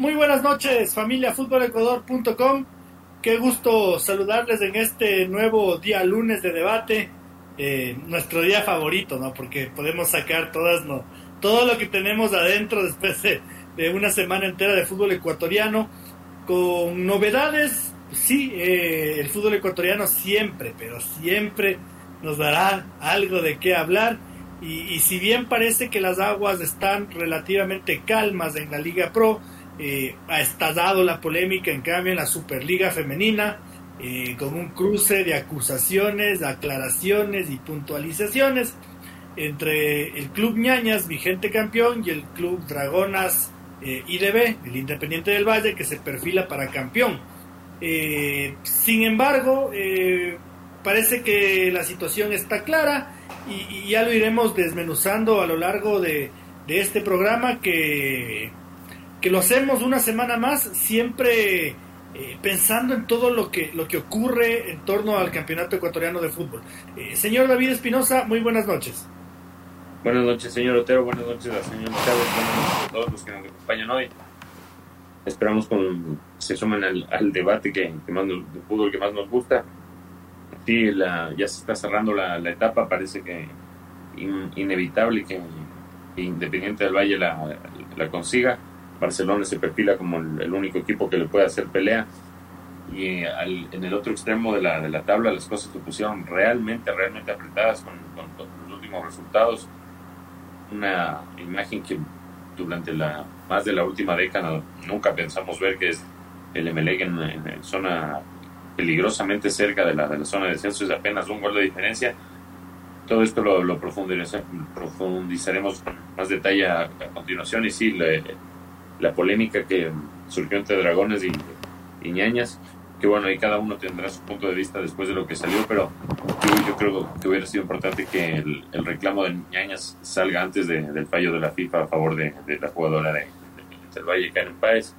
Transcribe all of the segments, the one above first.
Muy buenas noches, familia futbolecuador.com. Qué gusto saludarles en este nuevo día lunes de debate. Eh, nuestro día favorito, ¿no? Porque podemos sacar todas, ¿no? todo lo que tenemos adentro después de, de una semana entera de fútbol ecuatoriano. Con novedades, sí, eh, el fútbol ecuatoriano siempre, pero siempre nos dará algo de qué hablar. Y, y, si bien parece que las aguas están relativamente calmas en la Liga Pro, eh, ha estallado la polémica en cambio en la Superliga Femenina, eh, con un cruce de acusaciones, aclaraciones y puntualizaciones entre el Club Ñañas, vigente campeón, y el Club Dragonas eh, IDB, el Independiente del Valle, que se perfila para campeón. Eh, sin embargo, parece que la situación está clara y, y, ya lo iremos desmenuzando a lo largo de, de este programa que, que, lo hacemos una semana más, siempre eh, pensando en todo lo que, lo que ocurre en torno al Campeonato Ecuatoriano de Fútbol. Eh, señor David Espinosa, muy buenas noches. Buenas noches, señor Otero. Buenas noches a señor Chávez. Buenas noches a todos los que nos acompañan hoy. Esperamos con se sumen al, debate que, que más nos, de fútbol que más nos gusta. Sí, la, ya se está cerrando la, etapa, parece que in, inevitable que, Independiente del Valle la, consiga. Barcelona se perfila como el, único equipo que le puede hacer pelea. Y al, en el otro extremo de la, de la tabla las cosas se pusieron realmente, realmente apretadas con, con, los últimos resultados. Una imagen que durante la más de la última década nunca pensamos ver que es el Emelec en, en, zona peligrosamente cerca de la, de la zona de descenso. Es apenas un gol de diferencia. Todo esto lo, lo profundizaremos con más detalle a, a continuación. Y sí la, la, polémica que surgió entre Dragones y, y Ñañas que bueno, ahí cada uno tendrá su punto de vista después de lo que salió, pero yo, creo que hubiera sido importante que el, reclamo de Ñañas salga antes de, del fallo de la FIFA a favor de, de la jugadora de, del Valle, Karen Páez.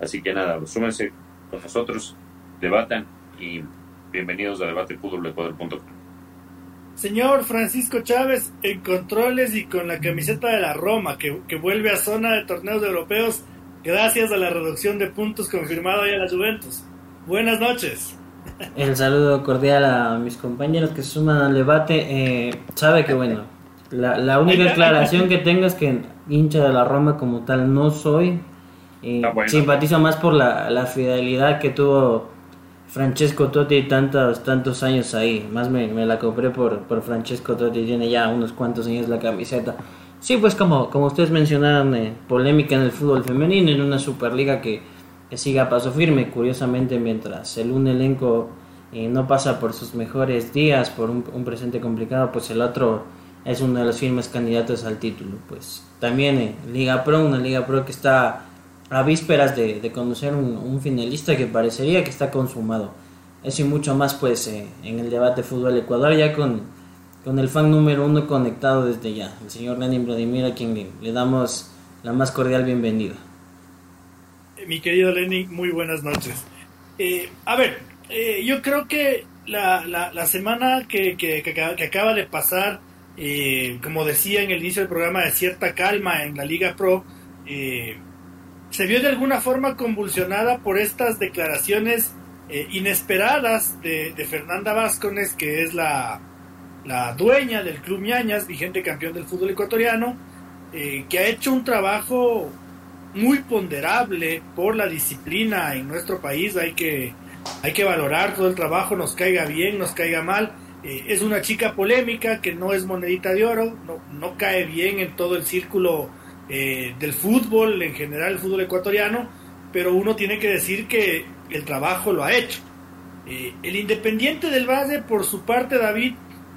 Así que nada, súmense con nosotros, debatan y bienvenidos a debatefutbolecuador.com. Señor Francisco Chávez, en controles y con la camiseta de la Roma, que, que vuelve a zona de torneos europeos gracias a la reducción de puntos confirmada ya a la Juventus. Buenas noches. El saludo cordial a mis compañeros que se suman al debate. Eh, sabe que, bueno, la, la, única aclaración que tengo es que hincha de la Roma como tal no soy. Eh, ah, bueno. Simpatizo más por la, la, fidelidad que tuvo Francesco Totti tantos, tantos años ahí. Más me, me, la compré por, por Francesco Totti, tiene ya unos cuantos años la camiseta. Sí, pues como, como ustedes mencionaron, eh, polémica en el fútbol femenino, en una Superliga que que siga a paso firme. Curiosamente, mientras el un elenco eh, no pasa por sus mejores días, por un, un, presente complicado, pues el otro es uno de los firmes candidatos al título. Pues también eh, Liga Pro, una Liga Pro que está a vísperas de, de conocer un, un, finalista que parecería que está consumado. Eso y mucho más pues eh, en el debate Fútbol Ecuador, ya con, con el fan número uno conectado desde ya, el señor Lenin Vladimir, a quien le, le damos la más cordial bienvenida mi querido Lenny, muy buenas noches. Eh, a ver, eh, yo creo que la, la, la semana que, que, que, que, acaba de pasar, eh, como decía en el inicio del programa, de cierta calma en la Liga Pro, eh, se vio de alguna forma convulsionada por estas declaraciones eh, inesperadas de, de, Fernanda Vázquez, que es la, la dueña del Club Ñañas, vigente campeón del fútbol ecuatoriano, eh, que ha hecho un trabajo muy ponderable por la disciplina en nuestro país. Hay que, hay que valorar todo el trabajo, nos caiga bien, nos caiga mal. Eh, es una chica polémica que no es monedita de oro, no, no cae bien en todo el círculo eh, del fútbol, en general el fútbol ecuatoriano, pero uno tiene que decir que el trabajo lo ha hecho. Eh, el Independiente del Valle, por su parte, David,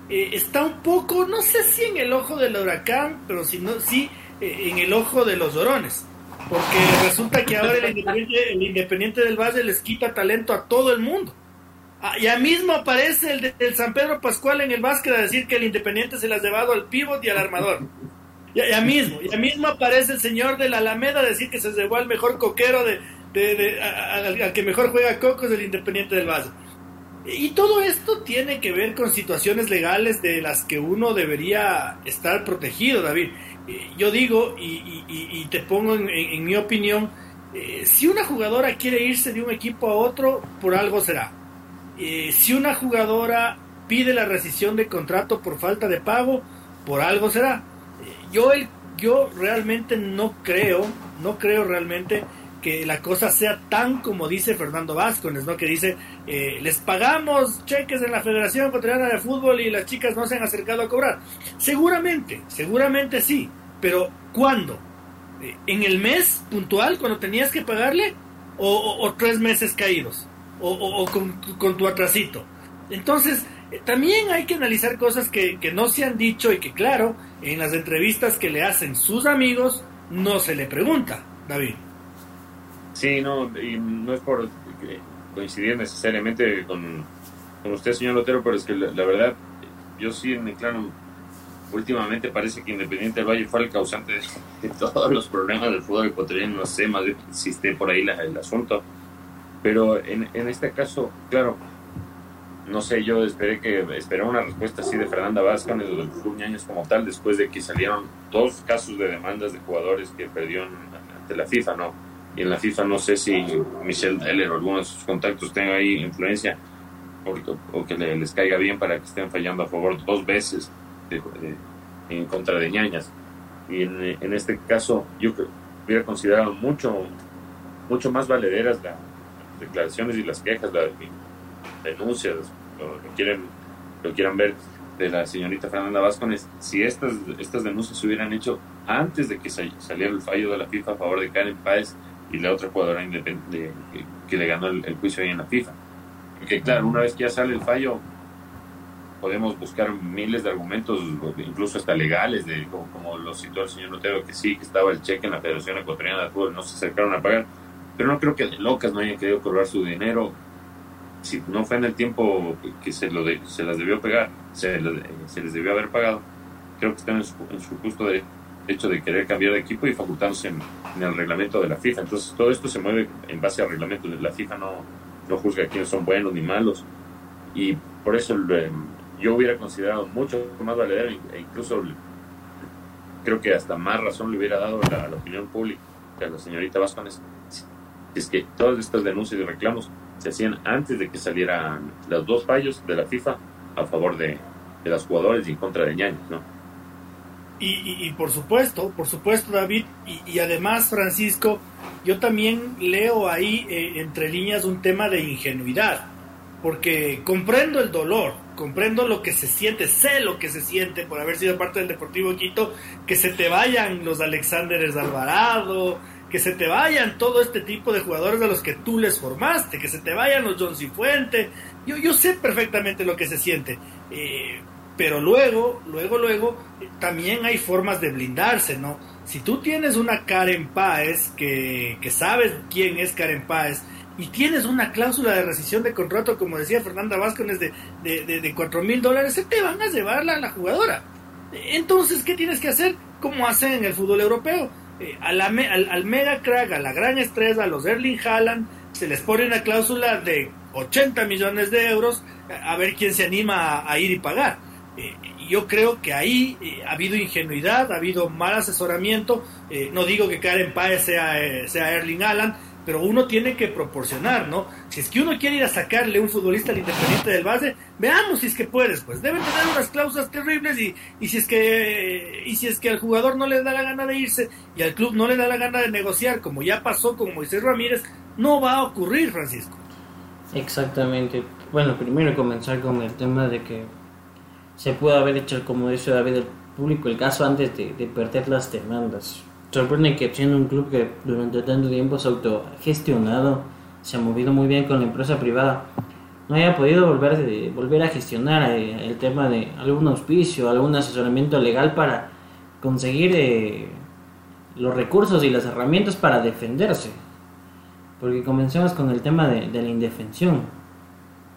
eh, está un poco, no sé si en el ojo del huracán, pero si no, sí en el ojo de los orones porque resulta que ahora el Independiente, el Independiente del Valle les quita talento a todo el mundo. Ah, ya mismo aparece el del San Pedro Pascual en el básquet a decir que el Independiente se las ha llevado al pívot y al armador. Ya, mismo, ya mismo aparece el señor de la Alameda decir que se llevó al mejor coquero de, de, al, que mejor juega cocos del Independiente del Valle. Y todo esto tiene que ver con situaciones legales de las que uno debería estar protegido, David. Eh, yo digo, y, te pongo en, mi opinión, eh, si una jugadora quiere irse de un equipo a otro, por algo será. Eh, si una jugadora pide la rescisión de contrato por falta de pago, por algo será. Yo, yo realmente no creo, no creo realmente que la cosa sea tan como dice Fernando Vázquez, ¿no? Que dice, eh, les pagamos cheques en la Federación Ecuatoriana de Fútbol y las chicas no se han acercado a cobrar. Seguramente, seguramente sí, pero ¿cuándo? Eh, ¿En el mes puntual cuando tenías que pagarle? ¿O, tres meses caídos? ¿O, con, tu atrasito? Entonces, también hay que analizar cosas que, que no se han dicho y que, claro, en las entrevistas que le hacen sus amigos, no se le pregunta, David. Sí, no, y no es por coincidir necesariamente con, usted, señor Lotero, pero es que la, verdad, yo sí me claro, últimamente parece que Independiente del Valle fue el causante de, todos los problemas del fútbol ecuatoriano, no sé más si esté por ahí el asunto, pero en, en este caso, claro, no sé, yo esperé que esperé una respuesta así de Fernanda Vázquez o del Club como tal, después de que salieron dos casos de demandas de jugadores que perdió ante la FIFA, ¿no? y en la FIFA no sé si Michelle Heller o algunos de sus contactos tengan ahí influencia o, que les caiga bien para que estén fallando a favor dos veces en contra de ñañas. Y en, este caso yo hubiera considerado mucho, mucho más valederas las declaraciones y las quejas, las denuncias, lo, quieren, lo quieran ver de la señorita Fernanda Vázquez, si estas, estas denuncias se hubieran hecho antes de que saliera el fallo de la FIFA a favor de Karen Páez y la otra jugadora independiente que, le ganó el, juicio ahí en la FIFA. Porque claro, una vez que ya sale el fallo, podemos buscar miles de argumentos, incluso hasta legales, de como, lo citó el señor Notero, que sí, que estaba el cheque en la Federación Ecuatoriana de Fútbol, no se acercaron a pagar, pero no creo que de locas no hayan querido cobrar su dinero. Si no fue en el tiempo que se, lo se las debió pegar, se, se, les debió haber pagado, creo que están en su, en su justo derecho hecho de querer cambiar de equipo y facultándose en, el reglamento de la FIFA. Entonces todo esto se mueve en base al reglamento. La FIFA no, no juzga quiénes son buenos ni malos. Y por eso eh, yo hubiera considerado mucho más valedero e incluso creo que hasta más razón le hubiera dado a la, opinión pública a la señorita Vázquez es que todas estas denuncias y reclamos se hacían antes de que salieran los dos fallos de la FIFA a favor de, de los jugadores y en contra de Ñaños, ¿no? Y, por supuesto, por supuesto David, y, además Francisco, yo también leo ahí eh, entre líneas un tema de ingenuidad, porque comprendo el dolor, comprendo lo que se siente, sé lo que se siente por haber sido parte del Deportivo Quito, que se te vayan los Alexánderes Alvarado, que se te vayan todo este tipo de jugadores a los que tú les formaste, que se te vayan los John Cifuente, yo, yo sé perfectamente lo que se siente. Eh, pero luego, luego, luego, también hay formas de blindarse, ¿no? Si tú tienes una Karen Páez, que, que sabes quién es Karen Páez, y tienes una cláusula de rescisión de contrato, como decía Fernanda Vázquez, de, de, de, 4 mil dólares, se te van a llevarla a la jugadora. Entonces, ¿qué tienes que hacer? Como hacen en el fútbol europeo. Eh, al, al, mega crack, a la gran estrella, a los Erling Haaland, se les pone una cláusula de 80 millones de euros, a ver quién se anima a ir y pagar eh, yo creo que ahí eh, ha habido ingenuidad, ha habido mal asesoramiento. Eh, no digo que Karen Páez sea, sea Erling Haaland, pero uno tiene que proporcionar, ¿no? Si es que uno quiere ir a sacarle un futbolista al Independiente del base, veamos si es que puedes, pues deben tener unas cláusulas terribles y, y si es que y si es que al jugador no le da la gana de irse y al club no le da la gana de negociar, como ya pasó con Moisés Ramírez, no va a ocurrir, Francisco. Exactamente. Bueno, primero comenzar con el tema de que se pudo haber hecho, como dice David, el público el caso antes de, perder las demandas. Sorprende que siendo un club que durante tanto tiempo se ha autogestionado, se ha movido muy bien con la empresa privada, no haya podido volver, volver a gestionar eh, el tema de algún auspicio, algún asesoramiento legal para conseguir eh, los recursos y las herramientas para defenderse. Porque comenzamos con el tema de, la indefensión.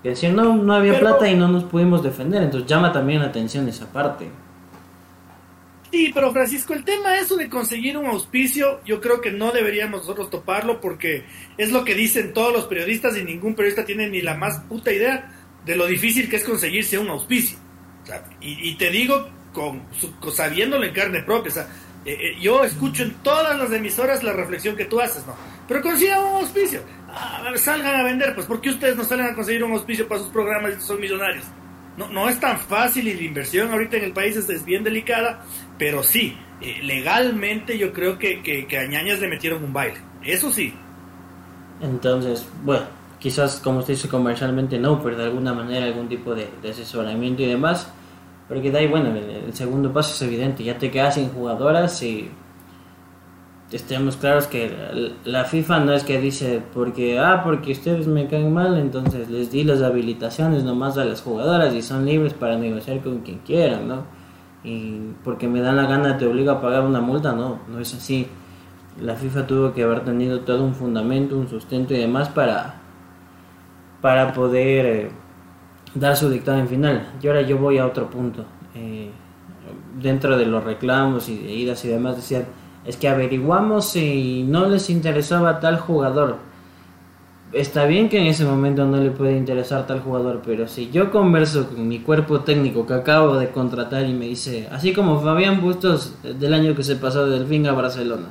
Que decir, no, no había plata y no nos pudimos defender, entonces llama también la atención esa parte. Sí, pero Francisco, el tema eso de conseguir un auspicio, yo creo que no deberíamos nosotros toparlo porque es lo que dicen todos los periodistas y ningún periodista tiene ni la más puta idea de lo difícil que es conseguirse un auspicio. y, te digo con, sabiéndolo en carne propia, o sea, eh, eh, yo escucho en todas las emisoras la reflexión que tú haces, ¿no? Pero consigan un auspicio, ah, salgan a vender, pues ¿por qué ustedes no salen a conseguir un auspicio para sus programas y son millonarios? No, no es tan fácil y la inversión ahorita en el país es, bien delicada, pero sí, eh, legalmente yo creo que, que, a Ñañas le metieron un baile, eso sí. Entonces, bueno, quizás como usted dice comercialmente no, pero de alguna manera algún tipo de, asesoramiento y demás. Porque de ahí, bueno, el, segundo paso es evidente, ya te quedas sin jugadoras y estemos claros que la FIFA no es que dice porque ah porque ustedes me caen mal entonces les di las habilitaciones nomás a las jugadoras y son libres para negociar con quien quieran no y porque me dan la gana te obliga a pagar una multa no no es así. La FIFA tuvo que haber tenido todo un fundamento un sustento y demás para para poder eh, dar su dictamen final. Y ahora yo voy a otro punto. Eh, dentro de los reclamos y de idas y demás decían es que averiguamos si no les interesaba tal jugador. Está bien que en ese momento no le puede interesar tal jugador, pero si yo converso con mi cuerpo técnico que acabo de contratar y me dice, así como Fabián Bustos del año que se pasó del fin a Barcelona,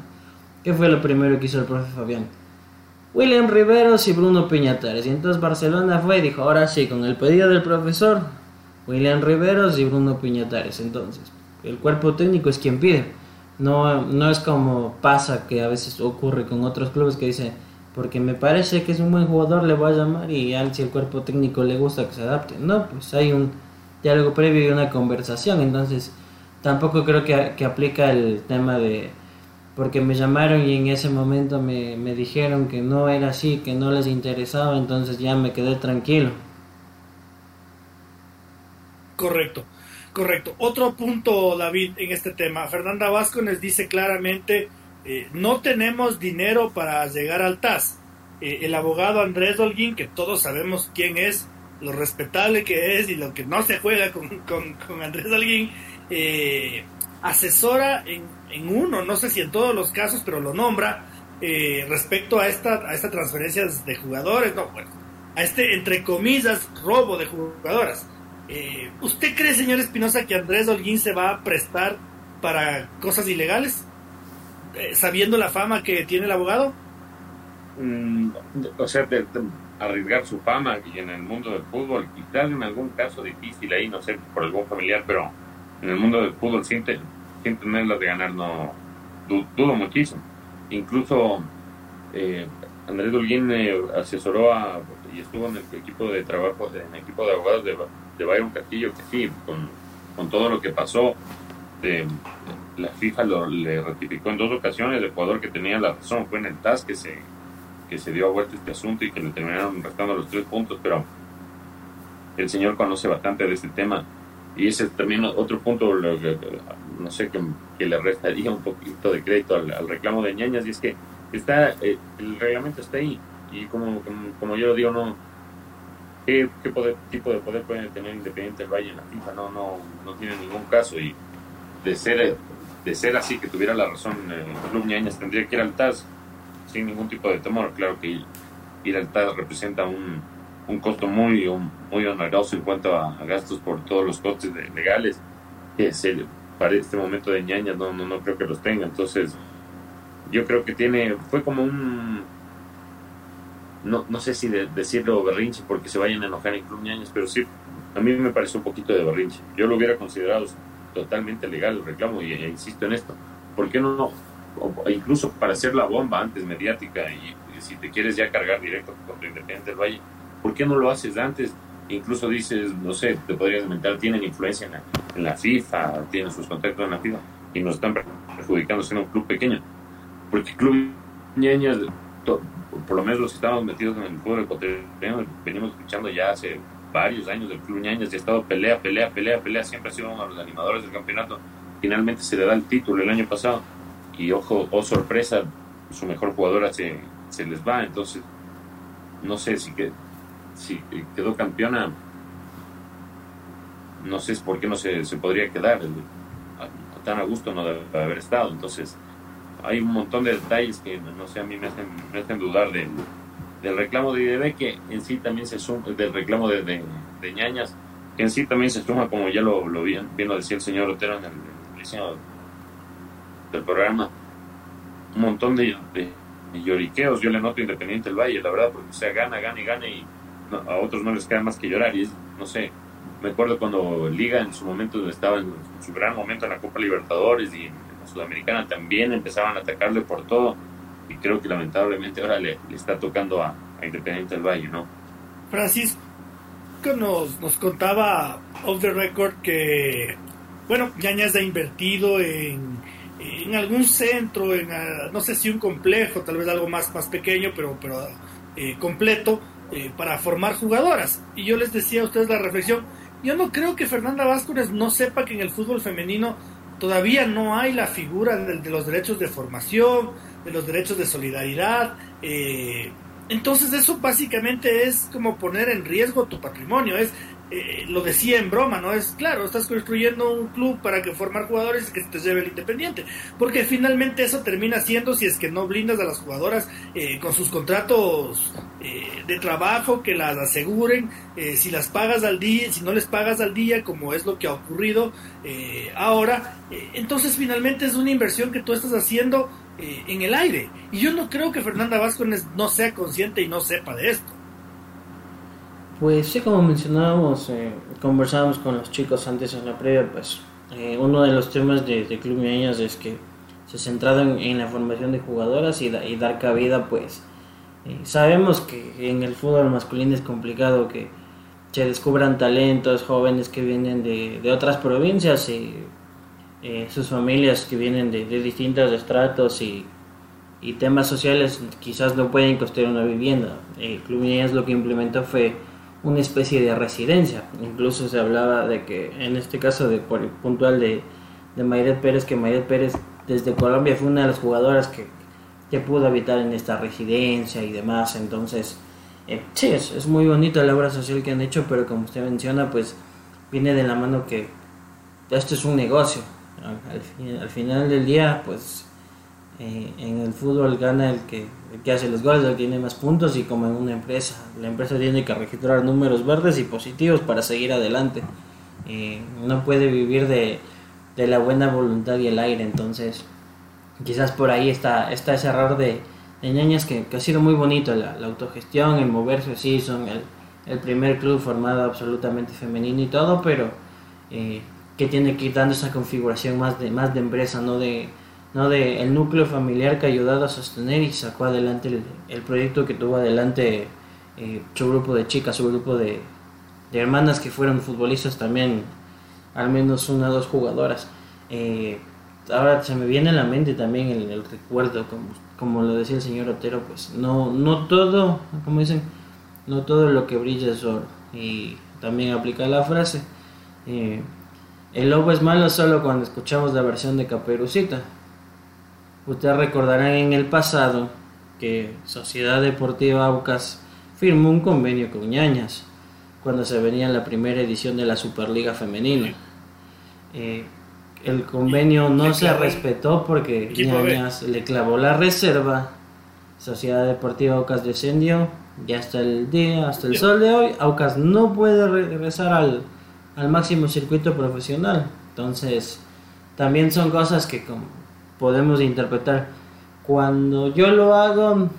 ¿qué fue lo primero que hizo el profe Fabián? William Riveros y Bruno Piñatares. Y entonces Barcelona fue y dijo, ahora sí, con el pedido del profesor, William Riveros y Bruno Piñatares. Entonces, el cuerpo técnico es quien pide. No, no es como pasa que a veces ocurre con otros clubes que dicen, porque me parece que es un buen jugador, le voy a llamar y si el cuerpo técnico le gusta que se adapte. No, pues hay un diálogo previo y una conversación, entonces tampoco creo que, que aplica el tema de porque me llamaron y en ese momento me, me dijeron que no era así, que no les interesaba, entonces ya me quedé tranquilo. Correcto. Correcto. Otro punto, David, en este tema. Fernanda Vázquez dice claramente, eh, no tenemos dinero para llegar al TAS. Eh, el abogado Andrés Holguín, que todos sabemos quién es, lo respetable que es y lo que no se juega con, Andrés Holguín, eh, asesora en, uno, no sé si en todos los casos, pero lo nombra, respecto a esta, a esta transferencia de jugadores, no, bueno, a este, entre comillas, robo de jugadoras. Eh, ¿Usted cree, señor Espinosa, que Andrés Holguín se va a prestar para cosas ilegales? Eh, sabiendo la fama que tiene el abogado? Mm, o sea, de, arriesgar su fama y en el mundo del fútbol, quizás en algún caso difícil ahí, no sé, por algún familiar, pero en el mundo del fútbol sin, tenerlas de ganar, no dudo muchísimo. Incluso eh, Andrés Holguín asesoró a, y estuvo en el equipo de trabajo, en el equipo de abogados de de Byron Castillo, que sí, con, con todo lo que pasó, de, la FIFA lo, le ratificó en dos ocasiones, el jugador que tenía la razón fue en el TAS que se, que se dio a vuelta este asunto y que le terminaron restando los tres puntos, pero el señor conoce bastante de este tema. Y ese también otro punto, no sé, que, que, le restaría un poquito de crédito al, reclamo de ñañas, y es que está eh, el reglamento está ahí. Y como, como, yo lo digo, no, ¿Qué, tipo de poder puede tener Independiente el Valle en la FIFA? No, no, no tiene ningún caso y de ser, de ser así que tuviera la razón el Club Ñañas tendría que ir al TAS sin ningún tipo de temor. Claro que ir al TAS representa un, un costo muy, muy oneroso en cuanto a, gastos por todos los costes legales que se, para este momento de Ñañas no, no, no creo que los tenga. Entonces yo creo que tiene, fue como un no, no sé si decirlo berrinche porque se vayan a enojar en Club Ñañez, pero sí, a mí me pareció un poquito de berrinche. Yo lo hubiera considerado totalmente legal el reclamo y e insisto en esto. ¿Por qué no, incluso para hacer la bomba antes mediática y, si te quieres ya cargar directo contra Independiente del Valle, ¿por qué no lo haces antes? Incluso dices, no sé, te podrías inventar, tienen influencia en la, FIFA, tienen sus contactos en la FIFA y nos están perjudicando siendo un club pequeño. Porque Club Ñañez por lo menos los que estábamos metidos en el fútbol ecuatoriano, venimos escuchando ya hace varios años del Club Ñañas y ha estado pelea, pelea, pelea, pelea, siempre ha sido uno de los animadores del campeonato. Finalmente se le da el título el año pasado y ojo, o sorpresa, su mejor jugadora se, se les va, entonces no sé si, que, si quedó campeona, no sé por qué no se, se podría quedar, tan a gusto no debe haber estado, entonces hay un montón de detalles que no sé, a mí me hacen, me hacen dudar del, del reclamo de IDB que en sí también se suma, del reclamo de, de, ñañas, que en sí también se suma, como ya lo, lo bien, bien lo decía el señor Otero en el, el del programa, un montón de, de, lloriqueos, yo le noto Independiente el Valle, la verdad, porque o sea, gana, gana y gana y a otros no les queda más que llorar. Y es, no sé, me acuerdo cuando Liga en su momento estaba en su gran momento en la Copa Libertadores y en la Sudamericana también empezaban a atacarle por todo y creo que lamentablemente ahora le, está tocando a, Independiente del Valle, ¿no? Francisco nos, nos contaba off the record que, bueno, Yañez ha invertido en, en algún centro, en ah, no sé si un complejo, tal vez algo más, más pequeño, pero, pero eh, completo, eh, para formar jugadoras. Y yo les decía a ustedes la reflexión, yo no creo que Fernanda Vázquez no sepa que en el fútbol femenino todavía no hay la figura de, los derechos de formación, de los derechos de solidaridad. Eh, entonces eso básicamente es como poner en riesgo tu patrimonio, es eh, lo decía en broma, ¿no? Es claro, estás construyendo un club para que formar jugadores y que te lleve el independiente. Porque finalmente eso termina siendo, si es que no blindas a las jugadoras eh, con sus contratos eh, de trabajo, que las aseguren, si las pagas al día, si no les pagas al día, como es lo que ha ocurrido ahora, entonces finalmente es una inversión que tú estás haciendo en el aire. Y yo no creo que Fernanda Vázquez no sea consciente y no sepa de esto. Pues sí, como mencionábamos, eh, conversábamos con los chicos antes en la previa, pues eh, uno de los temas de, Club Miañas es que se ha centrado en, la formación de jugadoras y, dar cabida, pues eh, sabemos que en el fútbol masculino es complicado que se descubran talentos jóvenes que vienen de, otras provincias y sus familias que vienen de, distintos estratos y, y, temas sociales quizás no pueden costear una vivienda. Club Miañas lo que implementó fue una especie de residencia. Incluso se hablaba de que, en este caso de por puntual de, de Pérez, que Mayret Pérez desde Colombia fue una de las jugadoras que, que pudo habitar en esta residencia y demás. Entonces, eh, sí, es, es, muy bonito la obra social que han hecho, pero como usted menciona, pues viene de la mano que esto es un negocio. Al final del día, pues eh, en el fútbol gana el que, que hace los goles, el que tiene más puntos y como en una empresa. La empresa tiene que registrar números verdes y positivos para seguir adelante. Eh, no puede vivir de, de, la buena voluntad y el aire, entonces quizás por ahí está, está ese error de, de que, ha sido muy bonito, la, autogestión, el moverse así, son el, el, primer club formado absolutamente femenino y todo, pero eh, que tiene que ir dando esa configuración más de, más de empresa, no de ¿no? de el núcleo familiar que ha ayudado a sostener y sacó adelante el, proyecto que tuvo adelante eh, su grupo de chicas, su grupo de, hermanas que fueron futbolistas también, al menos una o dos jugadoras. Eh, ahora se me viene a la mente también el, recuerdo, como, como, lo decía el señor Otero, pues no, no todo, como dicen, no todo lo que brilla es oro. Y también aplica la frase. Eh, el lobo es malo solo cuando escuchamos la versión de Caperucita. Ustedes recordarán en el pasado que Sociedad Deportiva Aucas firmó un convenio con Ñañas cuando se venía la primera edición de la Superliga Femenina. Eh, el convenio no se respetó porque Ñañas le clavó la reserva. Sociedad Deportiva Aucas descendió y hasta el día, hasta el sol de hoy, Aucas no puede regresar al, al máximo circuito profesional. Entonces, también son cosas que como podemos interpretar. Cuando yo lo hago,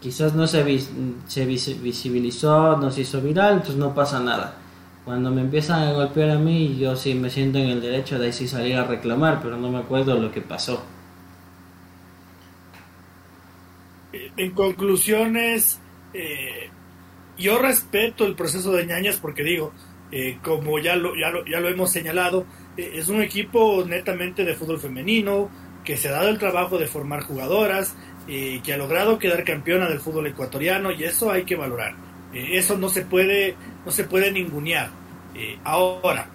quizás no se, se visibilizó, no se hizo viral, entonces no pasa nada. Cuando me empiezan a golpear a mí, yo sí me siento en el derecho de ahí sí salir a reclamar, pero no me acuerdo lo que pasó. En conclusiones, eh, yo respeto el proceso de ñañas porque digo, eh, como ya lo, ya, lo, ya lo hemos señalado, eh, es un equipo netamente de fútbol femenino, que se ha dado el trabajo de formar jugadoras, eh, que ha logrado quedar campeona del fútbol ecuatoriano y eso hay que valorar. eso no se puede, no se puede ningunear. ahora,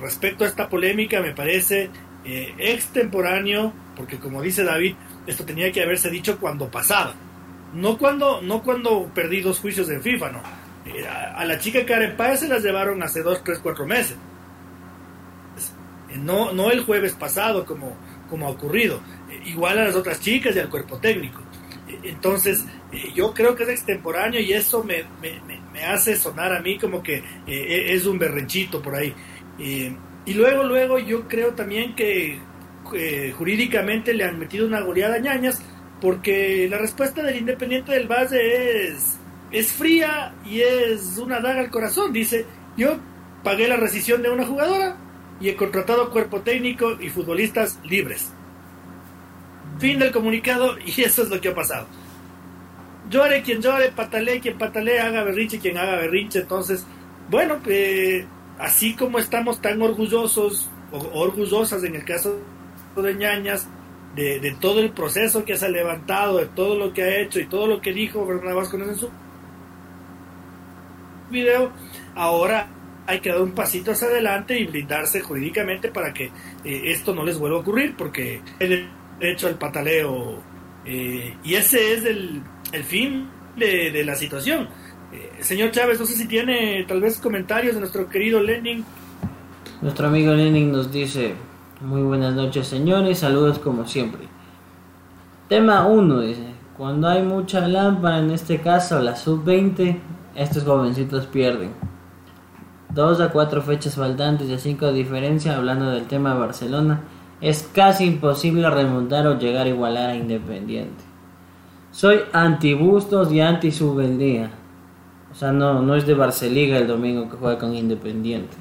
respecto a esta polémica, me parece eh, extemporáneo, porque como dice David, esto tenía que haberse dicho cuando pasaba, no cuando, no cuando perdí dos juicios en FIFA, no. Eh, a, la chica Karen Páez se las llevaron hace dos, tres, cuatro meses. No, no el jueves pasado como, como ha ocurrido. igual a las otras chicas y al cuerpo técnico. entonces, yo creo que es extemporáneo y eso me, me, hace sonar a mí como que es un berrenchito por ahí. Y luego, luego yo creo también que eh, jurídicamente le han metido una goleada a ñañas porque la respuesta del Independiente del Valle es, es fría y es una daga al corazón. Dice, yo pagué la rescisión de una jugadora y he contratado cuerpo técnico y futbolistas libres. Fin del comunicado y eso es lo que ha pasado. Llore quien llore, patale quien patale, haga berrinche quien haga berrinche. Entonces, bueno, eh, así como estamos tan orgullosos, o orgullosas en el caso de ñañas, de, todo el proceso que se ha levantado, de todo lo que ha hecho y todo lo que dijo Fernando Vázquez en su video, ahora hay que dar un pasito hacia adelante y blindarse jurídicamente para que eh, esto no les vuelva a ocurrir, porque el derecho al pataleo, eh, y ese es el, fin de, de la situación eh, señor Chávez, no sé si tiene tal vez comentarios de nuestro querido Lenin. Nuestro amigo Lenin nos dice, muy buenas noches señores, saludos como siempre. Tema 1 dice, cuando hay mucha lámpara, en este caso la sub-20, estos jovencitos pierden. Dos a cuatro fechas faltantes y a cinco de diferencia, hablando del tema de Barcelona, es casi imposible remontar o llegar a igualar a Independiente. Soy anti Bustos y anti Subeldía. O sea, no, no es de Barceliga el domingo que juega con Independiente.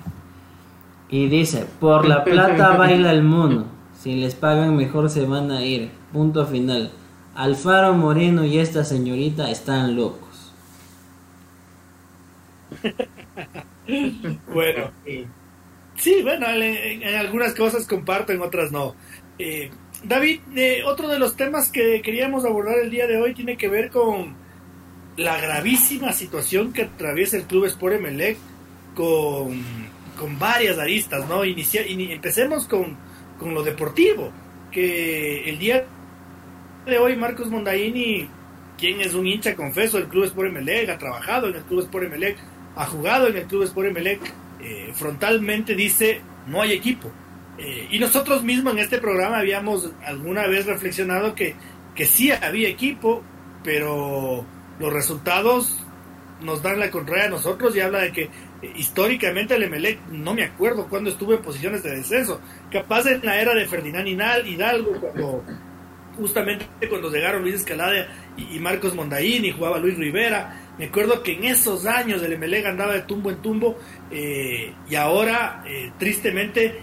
Y dice, por la plata baila el mono. Si les pagan mejor se van a ir. Punto final. Alfaro Moreno y esta señorita están locos. bueno, sí, bueno, en, algunas cosas comparto, en otras no. Eh, David, eh, otro de los temas que queríamos abordar el día de hoy tiene que ver con la gravísima situación que atraviesa el Club Sport Emelec con, con varias aristas, ¿no? Inicia, empecemos con, con lo deportivo, que el día de hoy Marcos Mondaini, quien es un hincha confeso del Club Sport Emelec, ha trabajado en el Club Sport Emelec, ha jugado en el Club Sport Emelec, eh, frontalmente dice, no hay equipo. Eh, y nosotros mismos en este programa habíamos alguna vez reflexionado que, que sí había equipo, pero los resultados nos dan la contraria a nosotros y habla de que eh, históricamente el Emelec, no me acuerdo cuándo estuvo en posiciones de descenso, capaz en la era de Ferdinand Hidalgo, cuando justamente cuando llegaron Luis Escalada y, Marcos Mondaín y jugaba Luis Rivera, me acuerdo que en esos años el Emelec andaba de tumbo en tumbo eh, y ahora eh, tristemente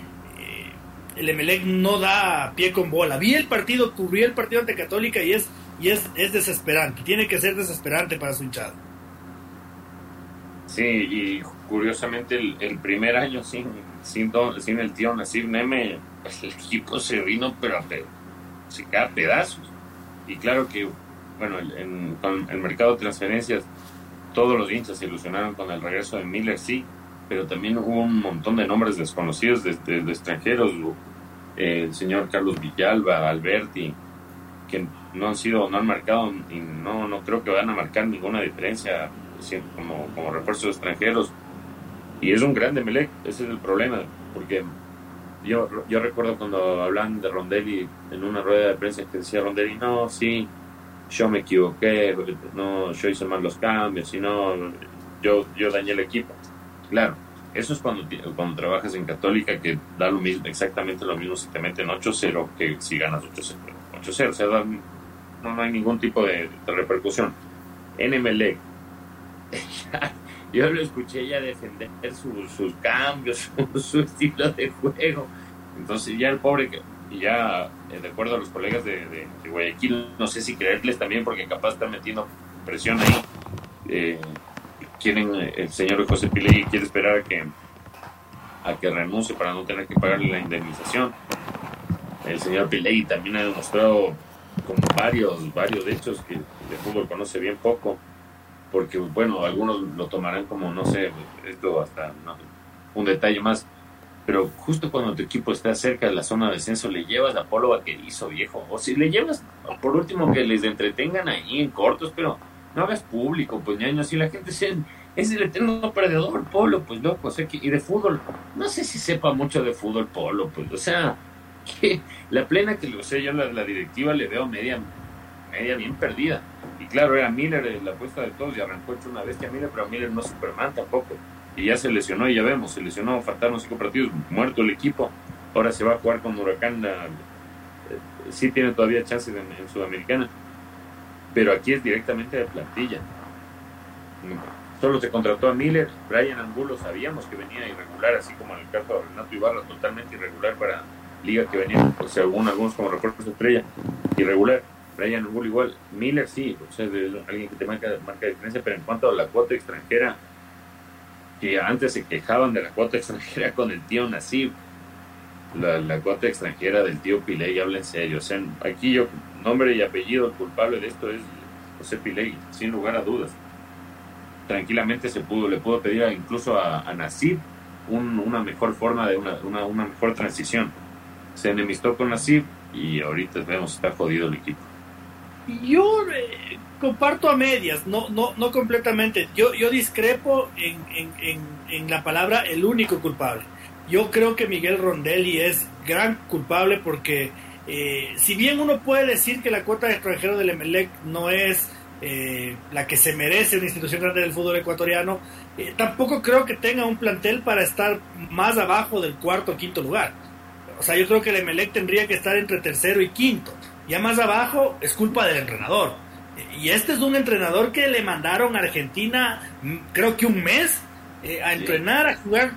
el Emelec no da pie con bola. Vi el partido, cubrí el partido ante Católica y es y es, es desesperante, tiene que ser desesperante para su hinchado. Sí, y curiosamente el, primer año sin, sin, el tío Nasir Neme, pues, el equipo se vino, pero se pedazos. Y claro que, bueno, en, con el mercado de transferencias, todos los hinchas se ilusionaron con el regreso de Miller, sí, pero también hubo un montón de nombres desconocidos de, de extranjeros, el señor Carlos Villalba, Alberti, que no han sido, no han marcado y no, no creo que van a marcar ninguna diferencia como, como refuerzos extranjeros. Y es un grande Melec, ese es el problema, porque yo, yo recuerdo cuando hablan de Rondelli en una rueda de prensa que decía Rondelli, no, sí, yo me equivoqué, no, yo hice mal los cambios, y no, yo, yo dañé el equipo. Claro, eso es cuando, cuando trabajas en Católica que da lo mismo, exactamente lo mismo si te meten 8-0 que si ganas 8-0. 8-0, o sea, no, hay ningún tipo de, repercusión. En MLE, yo lo escuché ya defender sus cambios, su, estilo de juego. Entonces ya el pobre, ya eh, de acuerdo a los colegas de, Guayaquil, no sé si creerles también porque capaz están metiendo presión ahí. Eh, quieren, el señor José Pilegui quiere esperar a que, a que renuncie para no tener que pagarle la indemnización. El señor Pilegui también ha demostrado con varios, varios hechos que de fútbol conoce bien poco, porque bueno, algunos lo tomarán como, no sé, esto hasta un detalle más. pero justo cuando tu equipo está cerca de la zona de descenso, le llevas a Polo a que hizo viejo. O si le llevas, por último, que les entretengan ahí en cortos, pero no hagas público, pues ñaño, si la gente se, es el eterno perdedor, Polo, pues loco, o sea, que, y de fútbol, no sé si sepa mucho de fútbol, Polo, pues, o sea, que la plena que, o sea, yo la, la directiva le veo media, media bien perdida. Y claro, era Miller la apuesta de todos y arrancó hecho una bestia Miller, pero Miller no Superman tampoco y ya se lesionó, y ya vemos, se lesionó, faltaron cinco partidos, muerto el equipo, ahora se va a jugar con Huracán, eh, sí tiene todavía chances en, Sudamericana, pero aquí es directamente de plantilla. Solo se contrató a Miller, Brian Angulo sabíamos que venía irregular, así como en el caso de Renato Ibarra, totalmente irregular para liga que venía, o sea, algunos como refuerzos estrella, irregular. Brian Angulo igual, Miller sí, o sea, alguien que te marca, marca diferencia, pero en cuanto a la cuota extranjera, que antes se quejaban de la cuota extranjera con el tío Nasib. La, cuota extranjera del tío Piley, habla en serio. O sea, aquí yo, nombre y apellido, culpable de esto es José Piley, sin lugar a dudas. Tranquilamente se pudo, le pudo pedir incluso a, Nasib una mejor forma de una, una, mejor transición. Se enemistó con Nasib y ahorita vemos está jodido el equipo. Yo eh, comparto a medias, no, no, no completamente. Yo, yo discrepo en, en, en, la palabra el único culpable. Yo creo que Miguel Rondelli es gran culpable porque eh, si bien uno puede decir que la cuota de extranjero del Emelec no es eh, la que se merece una institución grande del fútbol ecuatoriano, tampoco creo que tenga un plantel para estar más abajo del cuarto o quinto lugar. O sea, yo creo que el Emelec tendría que estar entre tercero y quinto. Ya más abajo es culpa del entrenador. Y este es un entrenador que le mandaron a Argentina, mm, creo que un mes, eh, a entrenar, a jugar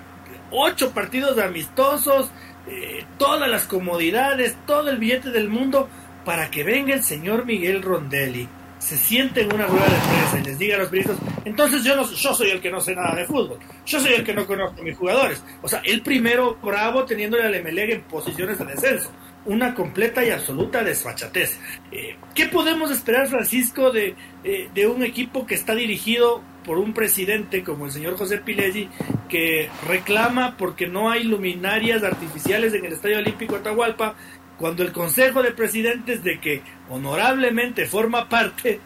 ocho partidos amistosos, eh, todas las comodidades, todo el billete del mundo, para que venga el señor Miguel Rondelli, se siente en una rueda de prensa y les diga a los periodistas, entonces yo, no, yo soy el que no sé nada de fútbol, yo soy el que no conozco a mis jugadores. O sea, el primero bravo teniéndole al Emelec en posiciones de descenso una completa y absoluta desfachatez. Eh, ¿Qué podemos esperar, Francisco, de, eh, de, un equipo que está dirigido por un presidente como el señor José Pileggi, que reclama porque no hay luminarias artificiales en el Estadio Olímpico de Atahualpa, cuando el Consejo de Presidentes, de que honorablemente forma parte,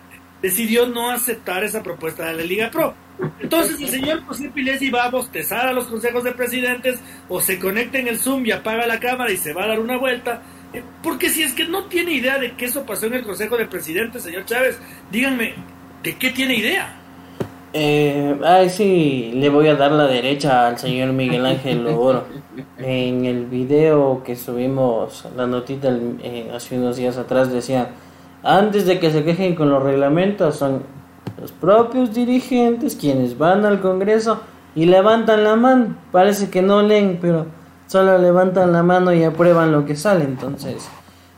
decidió no aceptar esa propuesta de la Liga Pro? Entonces el señor José Pilesi va a bostezar a los consejos de presidentes o se conecta en el Zoom y apaga la cámara y se va a dar una vuelta. Eh, porque si es que no tiene idea de que eso pasó en el Consejo de Presidentes, señor Chávez, díganme, ¿de qué tiene idea? Eh, ay, sí, le voy a dar la derecha al señor Miguel Ángel Loboro. En el video que subimos, la notita eh, hace unos días atrás decía, antes de que se quejen con los reglamentos, son los propios dirigentes quienes van al Congreso y levantan la mano. Parece que no leen, pero solo levantan la mano y aprueban lo que sale. Entonces,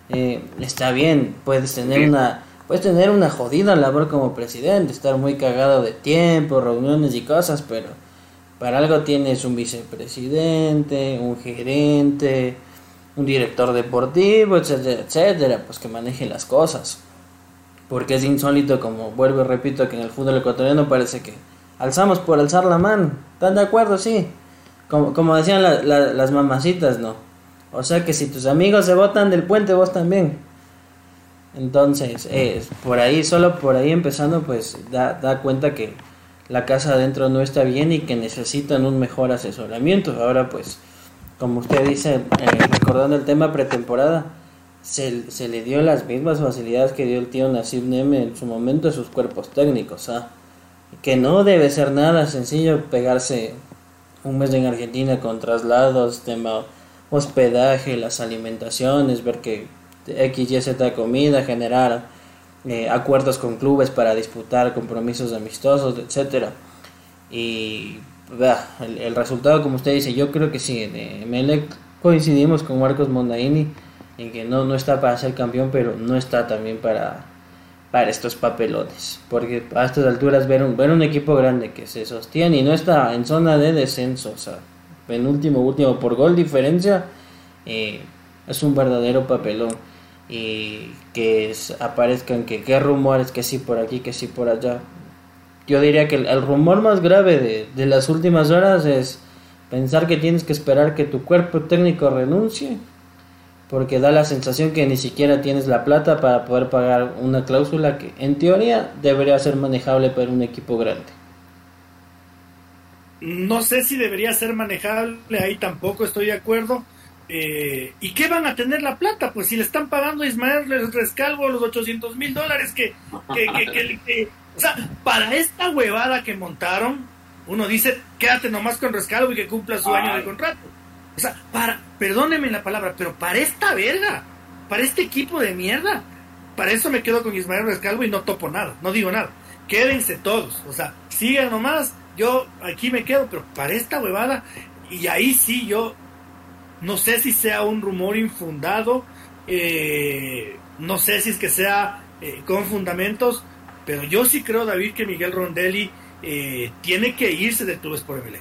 eh, está bien, puedes tener una puedes tener una jodida labor como presidente, estar muy cagado de tiempo, reuniones y cosas, pero para algo tienes un vicepresidente, un gerente, un director deportivo, etcétera, etcétera, pues que maneje las cosas porque es insólito, como vuelvo y repito, que en el fútbol ecuatoriano parece que alzamos por alzar la mano. ¿Están de acuerdo? Sí. Como, como decían las mamacitas, ¿no? O sea que si tus amigos se botan del puente, vos también. Entonces, es por ahí, solo por ahí empezando, pues da, da cuenta que la casa adentro no está bien y que necesitan un mejor asesoramiento. Ahora, pues, como usted dice, eh, recordando el tema pretemporada, se, se, le dio las mismas facilidades que dio el tío Nasib Neme en su momento a sus cuerpos técnicos. ¿ah? Que no debe ser nada sencillo pegarse un mes en Argentina con traslados, tema hospedaje, las alimentaciones, ver que X, Y, Z comida, generar eh, acuerdos con clubes para disputar compromisos amistosos, etcétera Y el, el, resultado, como usted dice, yo creo que sí, de Melec coincidimos con Marcos Mondaini en que no, no está para ser campeón, pero no está también para, para estos papelones. Porque a estas alturas ver un, ver un equipo grande que se sostiene y no está en zona de descenso, o sea, penúltimo, último por gol diferencia, eh, es un verdadero papelón. Y que aparezcan que qué rumores, que sí por aquí, que sí por allá. Yo diría que el, rumor más grave de, de las últimas horas es Pensar que tienes que esperar que tu cuerpo técnico renuncie, porque da la sensación que ni siquiera tienes la plata para poder pagar una cláusula que en teoría debería ser manejable para un equipo grande. No sé si debería ser manejable, ahí tampoco estoy de acuerdo. Eh, ¿Y qué van a tener la plata? Pues si le están pagando a Ismael Rescalvo los 800 mil dólares que, que, O sea, para esta huevada que montaron, uno dice, quédate nomás con Rescalvo y que cumpla su año de contrato. O sea, para, perdóneme la palabra, pero para esta verga, para este equipo de mierda, para eso me quedo con Ismael Rescalvo y no topo nada, no digo nada. Quédense todos, o sea, sigan nomás, yo aquí me quedo, pero para esta huevada, y ahí sí yo no sé si sea un rumor infundado, eh, no sé si es que sea eh, con fundamentos, pero yo sí creo, David, que Miguel Rondelli eh, tiene que irse de Clubes por MLE.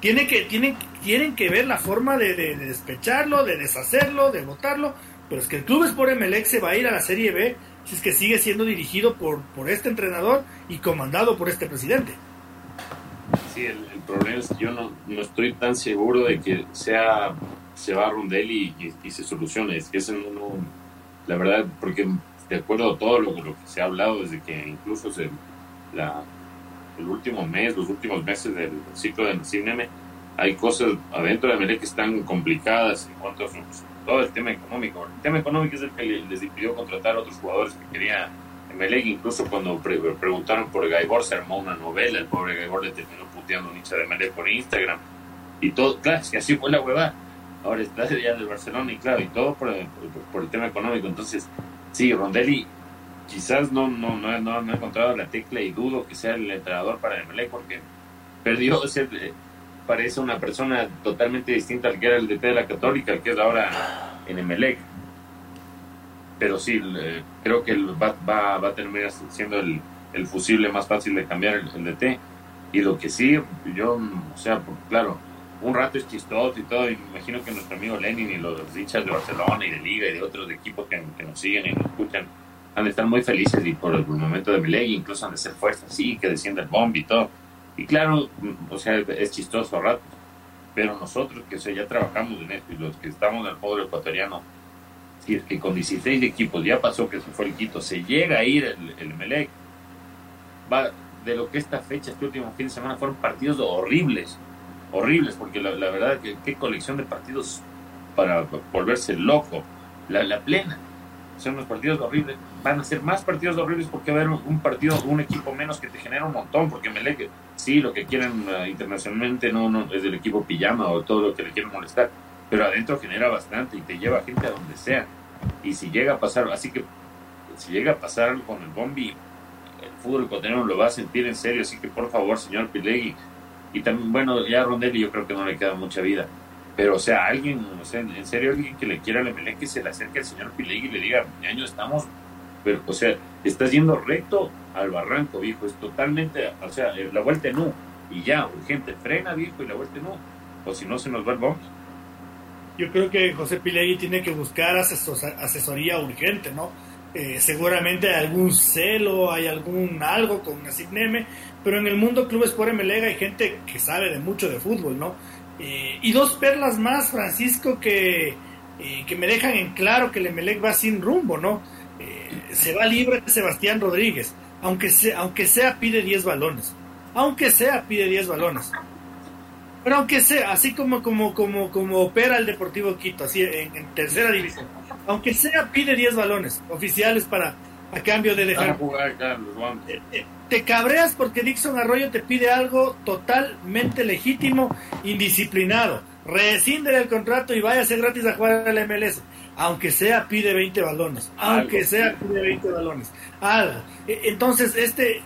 Tiene que, tienen, tienen que ver la forma de, despecharlo, de deshacerlo, de votarlo, pero es que el Clubes por MLE se va a ir a la Serie B si es que sigue siendo dirigido por, este entrenador y comandado por este presidente. Sí, el, problema es que yo no, no estoy tan seguro de que sea se va a Rondelli y, se soluciona. Es que es uno, la verdad, porque de acuerdo a todo lo, que se ha hablado desde que incluso la, el último mes, los últimos meses del ciclo de cine hay cosas adentro de MLE que están complicadas en cuanto a todo el tema económico. El tema económico es el que les impidió contratar a otros jugadores que quería MLE, incluso cuando preguntaron por Gaibor se armó una novela, el pobre Gaibor le terminó puteando un hincha de MLE por Instagram y todo, claro, es que así fue la huevada ahora está ya del Barcelona y claro, y todo por, por, el tema económico. Entonces, sí, Rondelli quizás no, no, no, no, ha encontrado la tecla y dudo que sea el entrenador para Emelec porque perdió, ser, parece una persona totalmente distinta al que era el DT de la Católica, el que es ahora en Emelec. Pero sí, creo que va, va, va a terminar siendo el, el, fusible más fácil de cambiar el, el DT. Y lo que sí, yo, o sea, claro, un rato es chistoso y todo, imagino que nuestro amigo Lenin y los hinchas de Barcelona y de Liga y de otros equipos que, nos siguen y nos escuchan han de estar muy felices y por el momento de mi ley incluso han de ser fuerzas, sí, que descienda el bomb y todo. Y claro, o sea, es chistoso a ratos, pero nosotros que ya trabajamos en esto y los que estamos en el fútbol ecuatoriano, si es que con 16 equipos ya pasó que se fue el Quito, se llega a ir el, el Melec, va de lo que esta fecha, este último fin de semana, fueron partidos horribles horribles, porque la, verdad que qué colección de partidos para volverse loco, la, la plena. Son unos partidos horribles, van a ser más partidos horribles porque va a haber un, partido, un equipo menos que te genera un montón, porque me que sí, lo que quieren uh, internacionalmente no, no es del equipo pijama o todo lo que le quieren molestar, pero adentro genera bastante y te lleva gente a donde sea. Y si llega a pasar, así que si llega a pasar con el Bombi, el fútbol ecuatoriano lo va a sentir en serio, así que por favor, señor Pilegui, y también, bueno, ya Rondelli yo creo que no le queda mucha vida. Pero, o sea, alguien, o sea, en serio, alguien que le quiera al que se le acerque al señor Pilegui y le diga, año estamos, pero, o sea, estás yendo recto al barranco, viejo, es totalmente, o sea, eh, la vuelta no, y ya, urgente, frena, viejo, y la vuelta no, o si no se nos va el bomb. Yo creo que José Pilegui tiene que buscar asesoría urgente, ¿no? Eh, seguramente hay algún celo, hay algún algo con Neme, pero en el mundo clubes por Melega hay gente que sabe de mucho de fútbol, ¿no? Eh, y dos perlas más, Francisco, que, eh, que me dejan en claro que el Emelec va sin rumbo, ¿no? Eh, se va libre Sebastián Rodríguez, aunque sea, aunque sea pide 10 balones, aunque sea pide 10 balones. Pero aunque sea, así como, como, como, como opera el Deportivo Quito, así en, tercera división, aunque sea pide 10 balones oficiales para a cambio de dejar jugar Carlos te cabreas porque Dixon Arroyo te pide algo totalmente legítimo, indisciplinado. Rescinde el contrato y vaya a ser gratis a jugar al MLS. Aunque sea, pide 20 balones. Aunque sea, pide 20 balones. Algo. E, entonces, este,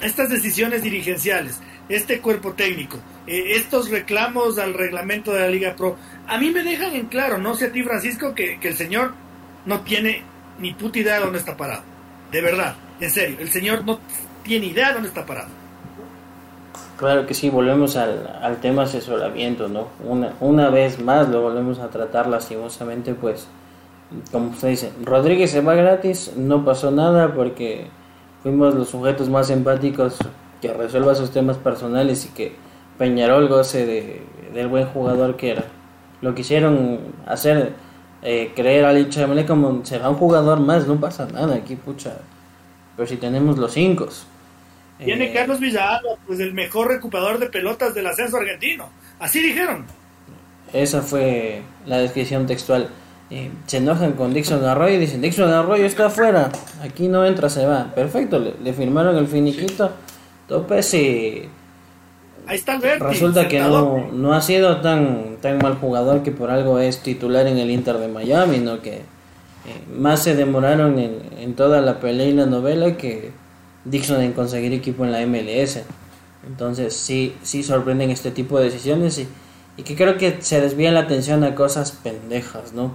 estas decisiones dirigenciales, este cuerpo técnico, e, estos reclamos al reglamento de la Liga Pro, a mí me dejan en claro, no sé a ti, Francisco, que, que el señor no tiene ni puta idea de dónde está parado. De verdad, en serio, el señor no tiene idea de dónde está parado. Claro que sí, volvemos al, al tema asesoramiento, ¿no? Una, una vez más lo volvemos a tratar lastimosamente, pues, como usted dice, Rodríguez se va gratis, no pasó nada porque fuimos los sujetos más empáticos que resuelva sus temas personales y que Peñarol goce de, del buen jugador que era. Lo quisieron hacer eh, creer al de como será un jugador más, no pasa nada aquí, pucha. Pero si tenemos los cinco. Tiene eh, Carlos Villalba, pues el mejor recuperador de pelotas del ascenso argentino. Así dijeron. Esa fue la descripción textual. Eh, se enojan con Dixon Arroyo y dicen, Dixon Arroyo está afuera, aquí no entra, se va. Perfecto, le, firmaron el finiquito. Topes y... Ahí está Resulta que no, no, ha sido tan, tan mal jugador que por algo es titular en el Inter de Miami, no que eh, más se demoraron en, en toda la pelea y la novela que Dixon en conseguir equipo en la MLS. Entonces sí, sí sorprenden este tipo de decisiones y, y que creo que se desvía la atención a cosas pendejas, ¿no?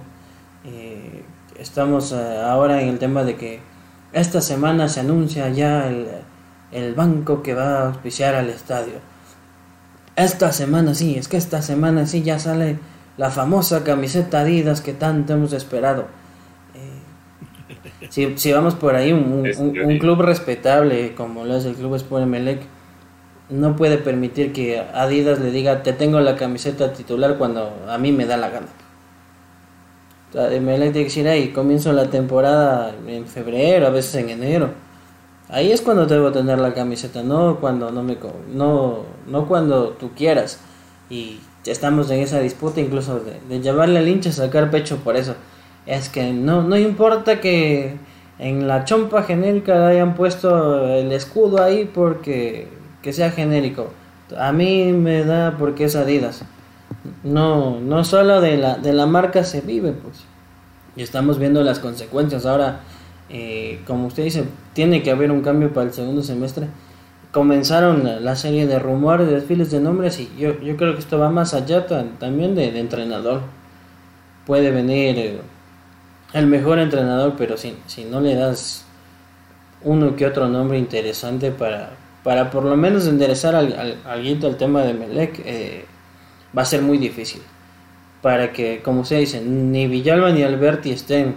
Eh, estamos eh, ahora en el tema de que esta semana se anuncia ya el, el banco que va a auspiciar al estadio. Esta semana sí, es que esta semana sí ya sale la famosa camiseta Adidas que tanto hemos esperado. Si, si, vamos por ahí, un, un, club respetable como lo es el Club Sport Emelec, no puede permitir que Adidas le diga te tengo la camiseta titular cuando a mí me da la gana. O sea, me tiene que decir, ahí comienzo la temporada en febrero, a veces en enero. Ahí es cuando debo tener la camiseta, no cuando no me no no cuando tú quieras. Y estamos en esa disputa incluso de, de llevarle al hincha a sacar pecho por eso. Es que no no importa que en la chompa genérica hayan puesto el escudo ahí porque que sea genérico. A mí me da porque es Adidas. No, no solo de la, de la marca se vive, pues. Y estamos viendo las consecuencias. Ahora, eh, como usted dice, tiene que haber un cambio para el segundo semestre. Comenzaron la serie de rumores, de desfiles de nombres y yo, yo creo que esto va más allá también de, entrenador. Puede venir eh, el mejor entrenador, pero si, si no le das uno que otro nombre interesante para, para por lo menos enderezar al, al, al tema de Melec, eh, va a ser muy difícil. Para que, como se dice, ni Villalba ni Alberti estén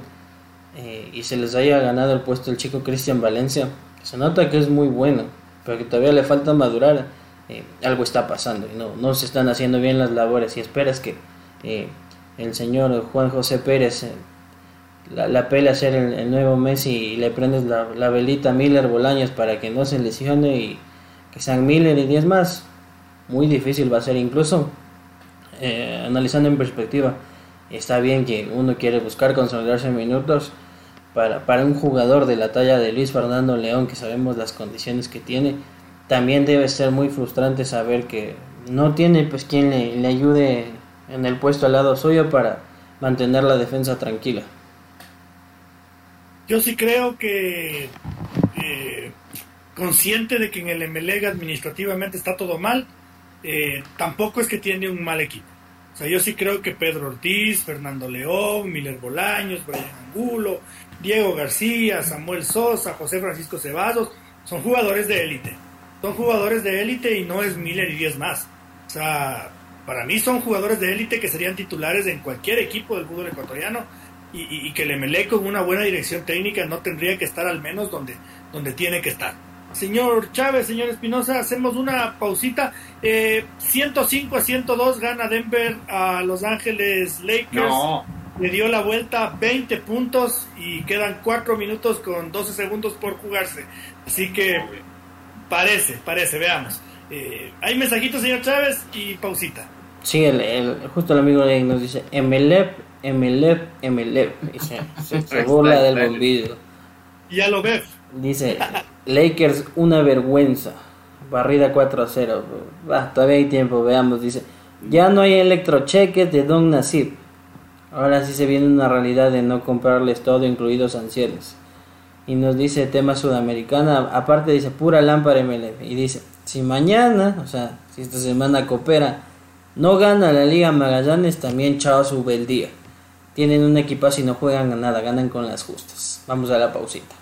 eh, y se les haya ganado el puesto el chico Cristian Valencia, se nota que es muy bueno, pero que todavía le falta madurar. Eh, algo está pasando y no, no se están haciendo bien las labores y esperas que el señor Juan José Pérez la, la pele a ser el, nuevo Messi y le prendes la, la velita Miller Bolaños para que no se lesione y que sean Miller y 10 más. Muy difícil va a ser incluso eh, analizando en perspectiva. Está bien que uno quiere buscar consolidarse en minutos para, para un jugador de la talla de Luis Fernando León que sabemos las condiciones que tiene. También debe ser muy frustrante saber que no tiene pues quien le, le ayude en el puesto al lado suyo para mantener la defensa tranquila. Yo sí creo que eh, consciente de que en el MLEG administrativamente está todo mal, eh, tampoco es que tiene un mal equipo. O sea, yo sí creo que Pedro Ortiz, Fernando León, Miller Bolaños, Brian Angulo, Diego García, Samuel Sosa, José Francisco Ceballos, son jugadores de élite. Son jugadores de élite y no es Miller y 10 más. O sea, para mí son jugadores de élite que serían titulares en cualquier equipo del fútbol ecuatoriano y, que el Emelec con una buena dirección técnica no tendría que estar al menos donde, donde tiene que estar. Señor Chávez, señor Espinosa, hacemos una pausita. 105 eh, a 102 gana Denver a Los Ángeles Lakers. Le dio la vuelta 20 puntos y quedan 4 minutos con 12 segundos por jugarse. Así que parece, parece, veamos. Eh, hay mensajitos, señor Chávez, y pausita. Sí, el, justo el amigo nos dice, Emelec MLF, MLF. Se, se, burla del bombillo. Ya lo ves. Dice, Lakers, una vergüenza. Barrida 4 a 0. todavía hay tiempo, veamos. Dice, ya no hay electrocheques de Don Nasib. Ahora sí se viene una realidad de no comprarles todo, incluidos sanciones. Y nos dice tema sudamericana, aparte dice pura lámpara MLF. Y dice, si mañana, o sea, si esta semana coopera, no gana la Liga Magallanes, también chao su bel día tienen un equipazo y no juegan a nada, ganan con las justas. Vamos a la pausita.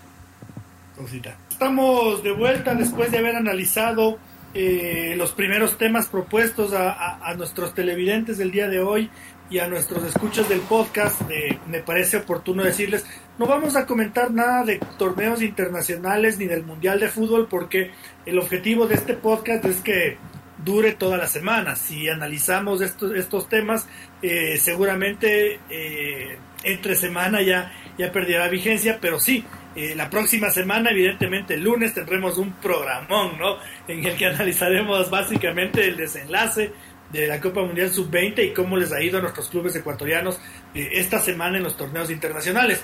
Pausita. Estamos de vuelta después de haber analizado eh, los primeros temas propuestos a, nuestros televidentes del día de hoy y a nuestros escuchas del podcast. me parece oportuno decirles, no vamos a comentar nada de torneos internacionales ni del Mundial de Fútbol porque el objetivo de este podcast es que dure toda la semana. Si analizamos estos, estos temas, eh, seguramente eh, entre semana ya, ya perderá vigencia, pero sí, eh, la próxima semana, evidentemente el lunes, tendremos un programón, ¿no? En el que analizaremos básicamente el desenlace de la Copa Mundial Sub-20 y cómo les ha ido a nuestros clubes ecuatorianos esta semana en los torneos internacionales.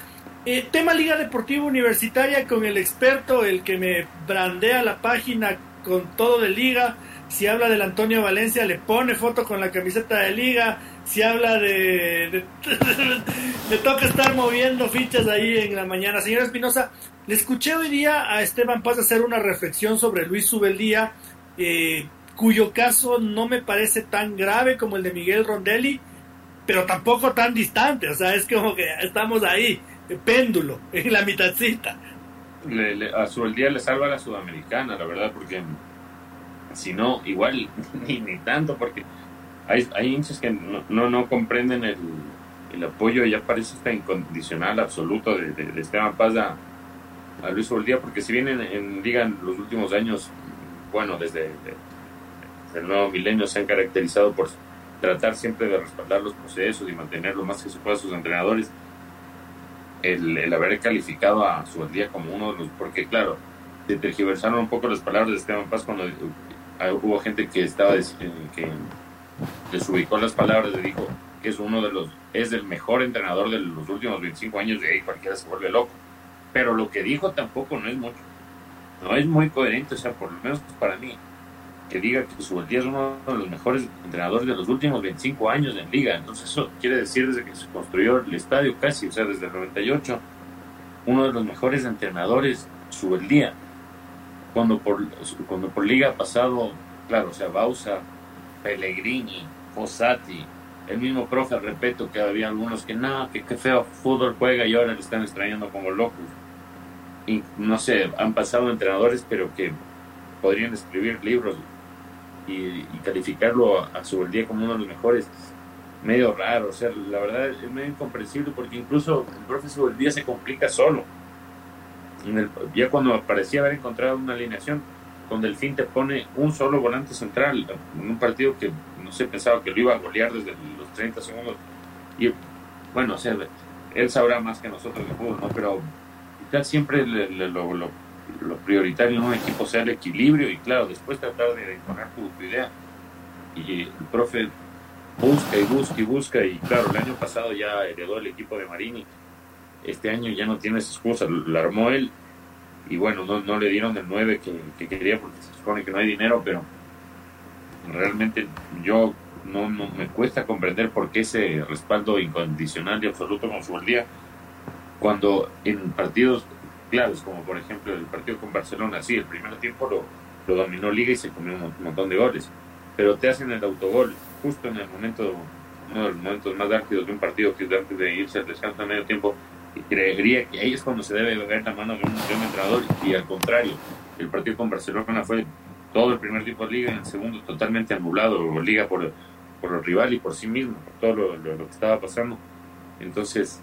tema Liga Deportiva Universitaria con el experto, el que me brandea la página con todo de liga, si habla del Antonio Valencia, le pone foto con la camiseta de liga. Si habla de. le toca estar moviendo fichas ahí en la mañana. Señora Espinosa, le escuché hoy día a Esteban Paz hacer una reflexión sobre Luis Subeldía, eh, cuyo caso no me parece tan grave como el de Miguel Rondelli, pero tampoco tan distante. O sea, es como que estamos ahí, péndulo, en la mitadcita. a Subeldía le salva la sudamericana, la verdad, porque si no, igual ni, ni tanto, porque hay, hay hinchas que no, no, comprenden el, el, apoyo, ya parece incondicional absoluto de, de, Esteban Paz a, Luis Boldía, porque si bien en, Liga los últimos años, bueno, desde, el nuevo milenio se han caracterizado por tratar siempre de respaldar los procesos y mantener lo más que se pueda a sus entrenadores, el, el haber calificado a su día como uno de los, porque claro, se tergiversaron un poco las palabras de Esteban Paz cuando hubo gente que estaba que desubicó las palabras y dijo que es uno de los es el mejor entrenador de los últimos 25 años de ahí cualquiera se vuelve loco. Pero lo que dijo tampoco no es mucho. No es muy coherente o sea por lo menos para mí que diga que Subeldía es uno de los mejores entrenadores de los últimos 25 años en liga. Entonces eso quiere decir desde que se construyó el estadio casi o sea desde el 98 uno de los mejores entrenadores Subeldía cuando por, cuando por liga ha pasado, claro, o sea, Bausa, Pellegrini, Fossati, el mismo profe, repito, que había algunos que no, que qué feo fútbol juega y ahora le están extrañando como locos. Y no sé, han pasado entrenadores, pero que podrían escribir libros y, calificarlo a, su día como uno de los mejores. Medio raro, o sea, la verdad es medio incomprensible porque incluso el profe día se complica solo ya cuando parecía haber encontrado una alineación, con Delfín te pone un solo volante central en un partido que no sé, pensaba que lo iba a golear desde los 30 segundos. Y bueno, o sea, él sabrá más que nosotros de fútbol, ¿no? Pero siempre lo, prioritario en un equipo sea el equilibrio y claro, después tratar de imponer tu, idea. Y el profe busca y busca y busca y claro, el año pasado ya heredó el equipo de Marini este año ya no tiene esa excusa, la armó él y bueno, no, no le dieron el 9 que, quería porque se supone que no hay dinero, pero realmente yo no, no, me cuesta comprender por qué ese respaldo incondicional y absoluto con su día cuando en partidos claves como por ejemplo el partido con Barcelona sí el primer tiempo lo, lo dominó Liga y se comió un montón de goles pero te hacen el autogol justo en el momento uno de los momentos más álgidos de un partido que es antes de irse al descanso a medio tiempo y creería que ahí es cuando se debe ver la mano de un, entrenador y al contrario, el partido con Barcelona fue todo el primer tiempo de liga y el segundo totalmente anulado, liga por, por el rival y por sí mismo, por todo lo, que estaba pasando. Entonces,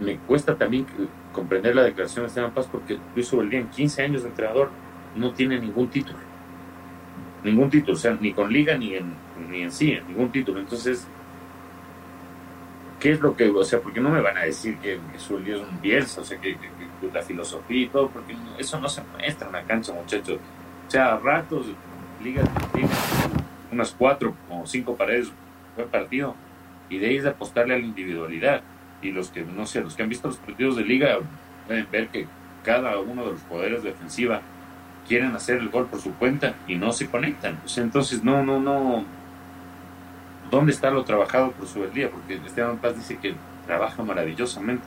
me cuesta también comprender la declaración de Esteban Paz porque Luis Ubeldía en 15 años de entrenador no tiene ningún título. Ningún título, o sea, ni con liga ni en, ni en sí, ningún título. Entonces, ¿qué es lo que, o sea, porque no me van a decir que, su lío es un Bielsa, o sea, que, la filosofía y todo, porque eso no se muestra en la cancha, muchachos. O sea, a ratos, Liga tiene unas cuatro o cinco paredes, buen partido, y de ahí es de apostarle a la individualidad. Y los que, no sé, los que han visto los partidos de Liga pueden ver que cada uno de los poderes de defensiva quieren hacer el gol por su cuenta y no se conectan. Entonces, no, no, no ¿Dónde está lo trabajado por su día? Porque Esteban Paz dice que trabaja maravillosamente.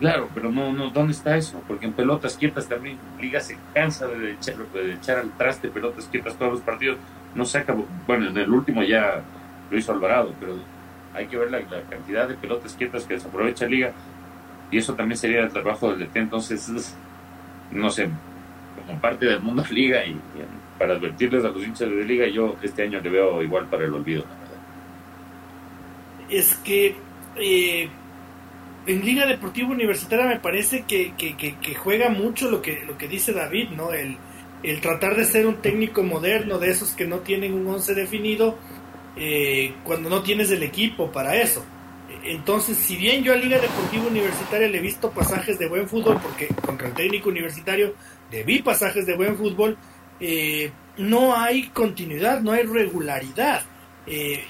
Claro, pero no, no, ¿dónde está eso? Porque en pelotas quietas también Liga se cansa de echar, de echar al traste pelotas quietas todos los partidos. No saca, bueno, en el último ya lo hizo Alvarado, pero hay que ver la, cantidad de pelotas quietas que desaprovecha Liga y eso también sería el trabajo del DT. Entonces, no sé, como parte del mundo Liga y, para advertirles a los hinchas de Liga, yo este año le veo igual para el olvido es que eh, en Liga Deportiva Universitaria me parece que, juega mucho lo que, lo que dice David, ¿no? El, tratar de ser un técnico moderno, de esos que no tienen un once definido, eh, cuando no tienes el equipo para eso. Entonces, si bien yo a Liga Deportiva Universitaria le he visto pasajes de buen fútbol, porque contra el técnico universitario le vi pasajes de buen fútbol, eh, no hay continuidad, no hay regularidad. Eh,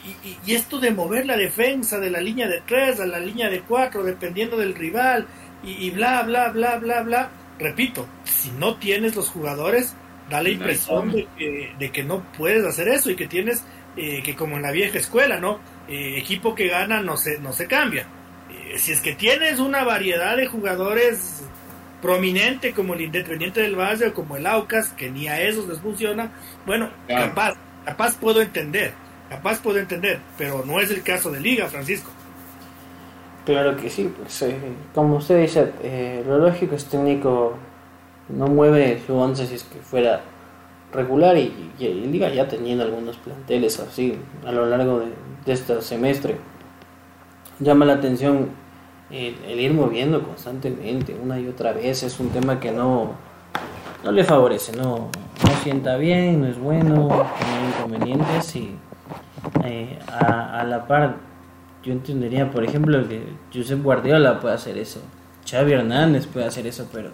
y, esto de mover la defensa de la línea de tres a la línea de cuatro, dependiendo del rival, y, bla, bla, bla, bla, bla. Repito, si no tienes los jugadores, da la impresión de que, de que no puedes hacer eso y que tienes eh, que como en la vieja escuela, ¿no? Eh, equipo que gana no se, no se cambia. Eh, si es que tienes una variedad de jugadores prominente como el Independiente del Valle o como el Aucas, que ni a esos les funciona, bueno, capaz, capaz puedo entender, capaz puedo entender, pero no es el caso de Liga, Francisco. Claro que sí, pues como usted dice, lo lógico es técnico no mueve su once si es que fuera regular y, Liga ya teniendo algunos planteles así a lo largo de, este semestre. Llama la atención el, ir moviendo constantemente una y otra vez. Es un tema que no, no le favorece, no, no sienta bien, no es bueno, tiene inconvenientes y eh, a, a, la par yo entendería, por ejemplo, que Josep Guardiola puede hacer eso, Xavi Hernández puede hacer eso, pero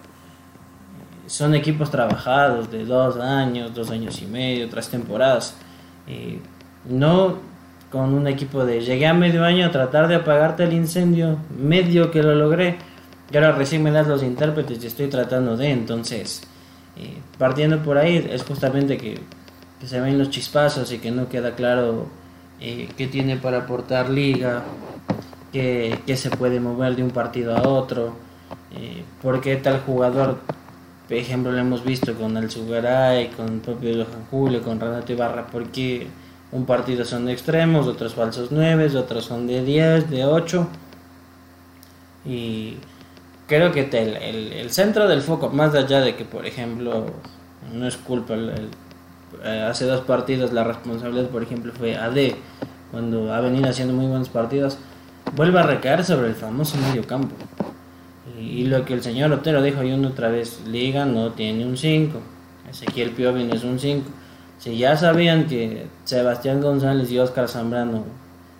son equipos trabajados de dos años, dos años y medio, tres temporadas. no con un equipo de llegué a medio año a tratar de apagarte el incendio, medio que lo logré, y ahora recién me das los intérpretes y estoy tratando de, entonces, eh, partiendo por ahí, es justamente que, se ven los chispazos y que no queda claro eh, qué tiene para aportar liga, qué, se puede mover de un partido a otro, eh, por qué tal jugador por ejemplo, lo hemos visto con el Sugaray, con el propio Johan Julio, con Renato Ibarra, porque un partido son de extremos, otros falsos 9, otros son de 10, de 8. Y creo que el, el, centro del foco, más allá de que, por ejemplo, no es culpa, eh, hace dos partidos la responsabilidad, por ejemplo, fue AD, cuando ha venido haciendo muy buenos partidos, vuelve a recaer sobre el famoso medio campo. Y lo que el señor Otero dijo y una otra vez, Liga no tiene un 5. Ezequiel Piovi no es un 5. Si ya sabían que Sebastián González y Oscar Zambrano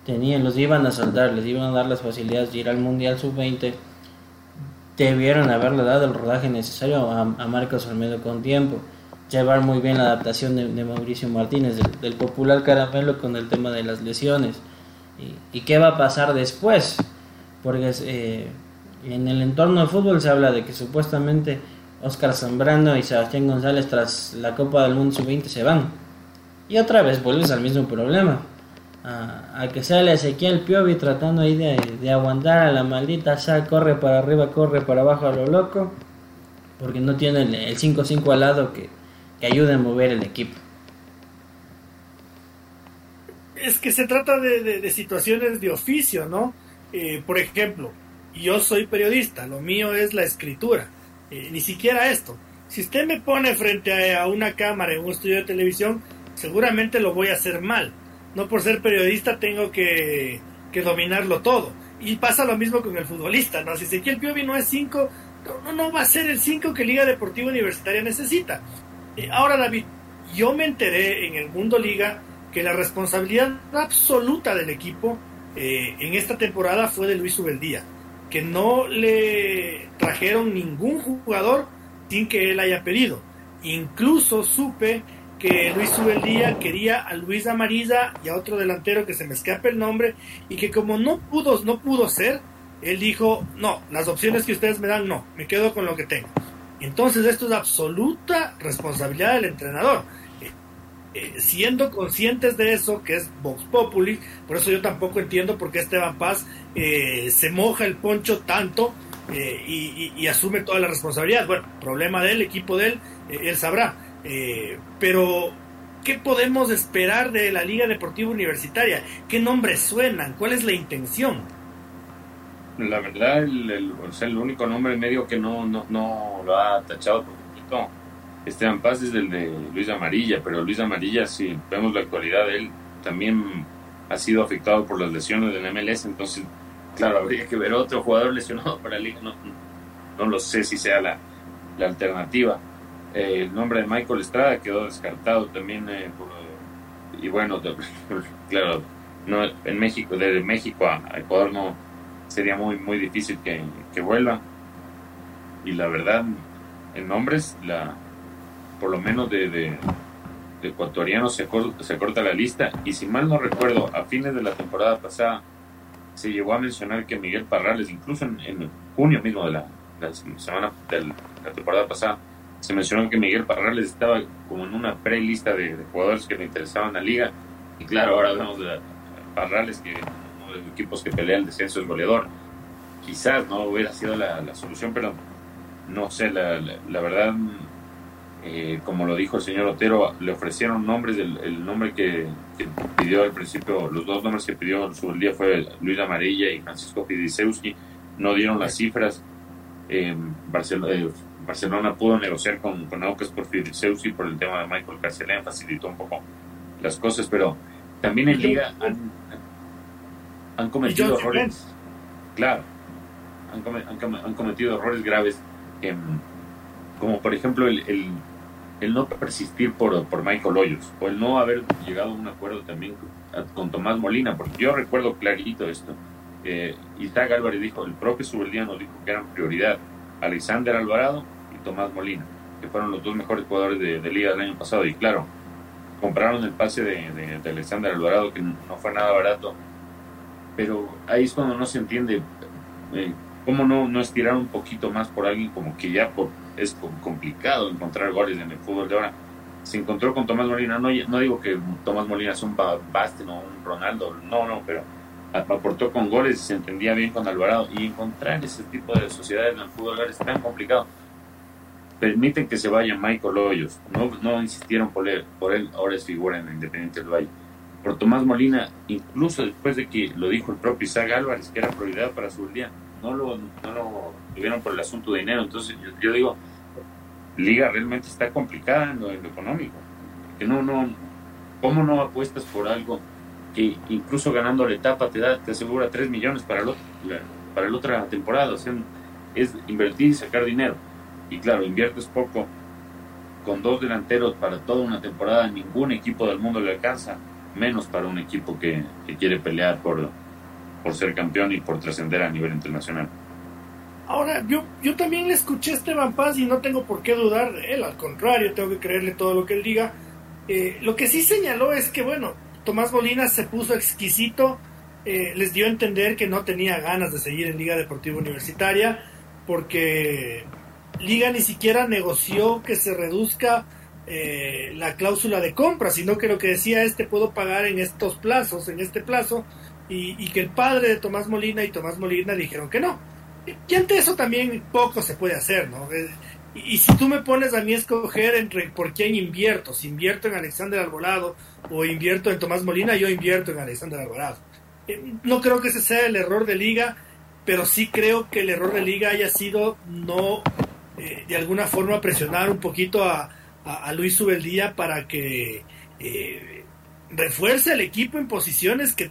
tenían, los iban a saltar, les iban a dar las facilidades de ir al Mundial Sub-20, debieron haberle dado el rodaje necesario a, Marcos Olmedo con tiempo. Llevar muy bien la adaptación de, Mauricio Martínez, del, popular caramelo con el tema de las lesiones. ¿Y, qué va a pasar después? Porque eh, en el entorno del fútbol se habla de que supuestamente Oscar Zambrano y Sebastián González tras la Copa del Mundo Sub-20 se van. Y otra vez vuelves al mismo problema. A, que sale Ezequiel Piovi tratando ahí de, aguantar a la maldita sea corre para arriba, corre para abajo a lo loco. Porque no tiene el 5-5 al lado que, que ayude a mover el equipo. Es que se trata de, situaciones de oficio, ¿no? Eh, por ejemplo, yo soy periodista, lo mío es la escritura, eh, ni siquiera esto. Si usted me pone frente a, una cámara en un estudio de televisión, seguramente lo voy a hacer mal. No por ser periodista tengo que, dominarlo todo. Y pasa lo mismo con el futbolista, ¿no? Si Ezequiel Piovi no es 5, no, no, va a ser el 5 que Liga Deportiva Universitaria necesita. Eh, ahora, David, yo me enteré en el Mundo Liga que la responsabilidad absoluta del equipo eh, en esta temporada fue de Luis Ubeldía que no le trajeron ningún jugador sin que él haya pedido. Incluso supe que Luis Subeldía quería a Luis Amarilla y a otro delantero que se me escape el nombre y que como no pudo, no pudo ser, él dijo, no, las opciones que ustedes me dan, no, me quedo con lo que tengo. Entonces esto es absoluta responsabilidad del entrenador. Eh, siendo conscientes de eso, que es Vox Populi, por eso yo tampoco entiendo por qué Esteban Paz eh, se moja el poncho tanto eh, y, asume toda la responsabilidad. Bueno, problema del equipo de él, él sabrá. pero, ¿qué podemos esperar de la Liga Deportiva Universitaria? ¿Qué nombres suenan? ¿Cuál es la intención? La verdad, el, el, único nombre medio que no, no, no lo ha tachado por poquito Esteban Paz es el de Luis Amarilla, pero Luis Amarilla, si vemos la actualidad de él, también ha sido afectado por las lesiones del MLS, entonces, claro, habría que ver otro jugador lesionado para la liga, no, no lo sé si sea la, alternativa. Eh, el nombre de Michael Estrada quedó descartado también. Eh, y bueno, claro, no, en México, desde México a, Ecuador no sería muy, muy difícil que, que vuelva. Y la verdad, en nombres, la, por lo menos de, de, ecuatorianos se, se corta la lista. Y si mal no recuerdo, a fines de la temporada pasada se llegó a mencionar que Miguel Parrales, incluso en, junio mismo de la, semana de la temporada pasada, se mencionó que Miguel Parrales estaba como en una pre-lista de, jugadores que le interesaban la liga. Y claro, ahora vemos a Parrales, que de los equipos que pelea el descenso es goleador. Quizás no hubiera sido la, solución, pero no sé, la, la verdad eh, como lo dijo el señor Otero, le ofrecieron nombres, el, nombre que, pidió al principio, los dos nombres que pidió su día fue Luis Amarilla y Francisco Fidisewski, no dieron las cifras. Eh, Barcelona, pudo negociar con, con Aucas por Fidisewski por el tema de Michael Carcelén, facilitó un poco las cosas, pero también en Liga han, cometido errores. Claro, han, cometido errores graves. como por ejemplo el, el no persistir por, por Michael Hoyos o el no haber llegado a un acuerdo también con, Tomás Molina, porque yo recuerdo clarito esto. Eh, Isaac Álvarez dijo, el propio Subeldía nos dijo que eran prioridad Alexander Alvarado y Tomás Molina, que fueron los dos mejores jugadores de, liga del año pasado. Y claro, compraron el pase de, de, Alexander Alvarado, que no fue nada barato. Pero ahí es cuando no se entiende eh, cómo no, no estirar un poquito más por alguien como que ya por es complicado encontrar goles en el fútbol de ahora. Se encontró con Tomás Molina, no, no digo que Tomás Molina es un Basten o un Ronaldo, no, no, pero aportó con goles y se entendía bien con Alvarado. Y encontrar ese tipo de sociedades en el fútbol es tan complicado. Permiten que se vaya Michael Hoyos, no, no insistieron por él, por él, ahora es figura en Independiente del Valle. Por Tomás Molina, incluso después de que lo dijo el propio Isaac Álvarez, que era prioridad para su día, no lo, no lo tuvieron por el asunto de dinero. Entonces yo, digo, Liga realmente está complicada en lo, económico. Que no, no, ¿Cómo no apuestas por algo que incluso ganando la etapa te da, te asegura 3 millones para, la, para la otra temporada? O sea, es invertir y sacar dinero. Y claro, inviertes poco con dos delanteros para toda una temporada, ningún equipo del mundo le alcanza, menos para un equipo que, quiere pelear por, por ser campeón y por trascender a nivel internacional. Ahora, yo, yo también le escuché a Esteban Paz y no tengo por qué dudar de él, al contrario, tengo que creerle todo lo que él diga. Eh, lo que sí señaló es que, bueno, Tomás Molina se puso exquisito, eh, les dio a entender que no tenía ganas de seguir en Liga Deportiva Universitaria, porque Liga ni siquiera negoció que se reduzca eh, la cláusula de compra, sino que lo que decía es te puedo pagar en estos plazos, en este plazo, y, que el padre de Tomás Molina y Tomás Molina dijeron que no. Y ante eso también poco se puede hacer, ¿no? Eh, y, si tú me pones a mí escoger entre por quién invierto, si invierto en Alexander Alvarado o invierto en Tomás Molina, yo invierto en Alexander Alvarado. Eh, no creo que ese sea el error de liga, pero sí creo que el error de liga haya sido no eh, de alguna forma presionar un poquito a, a, Luis Subeldía para que refuerce el equipo en posiciones que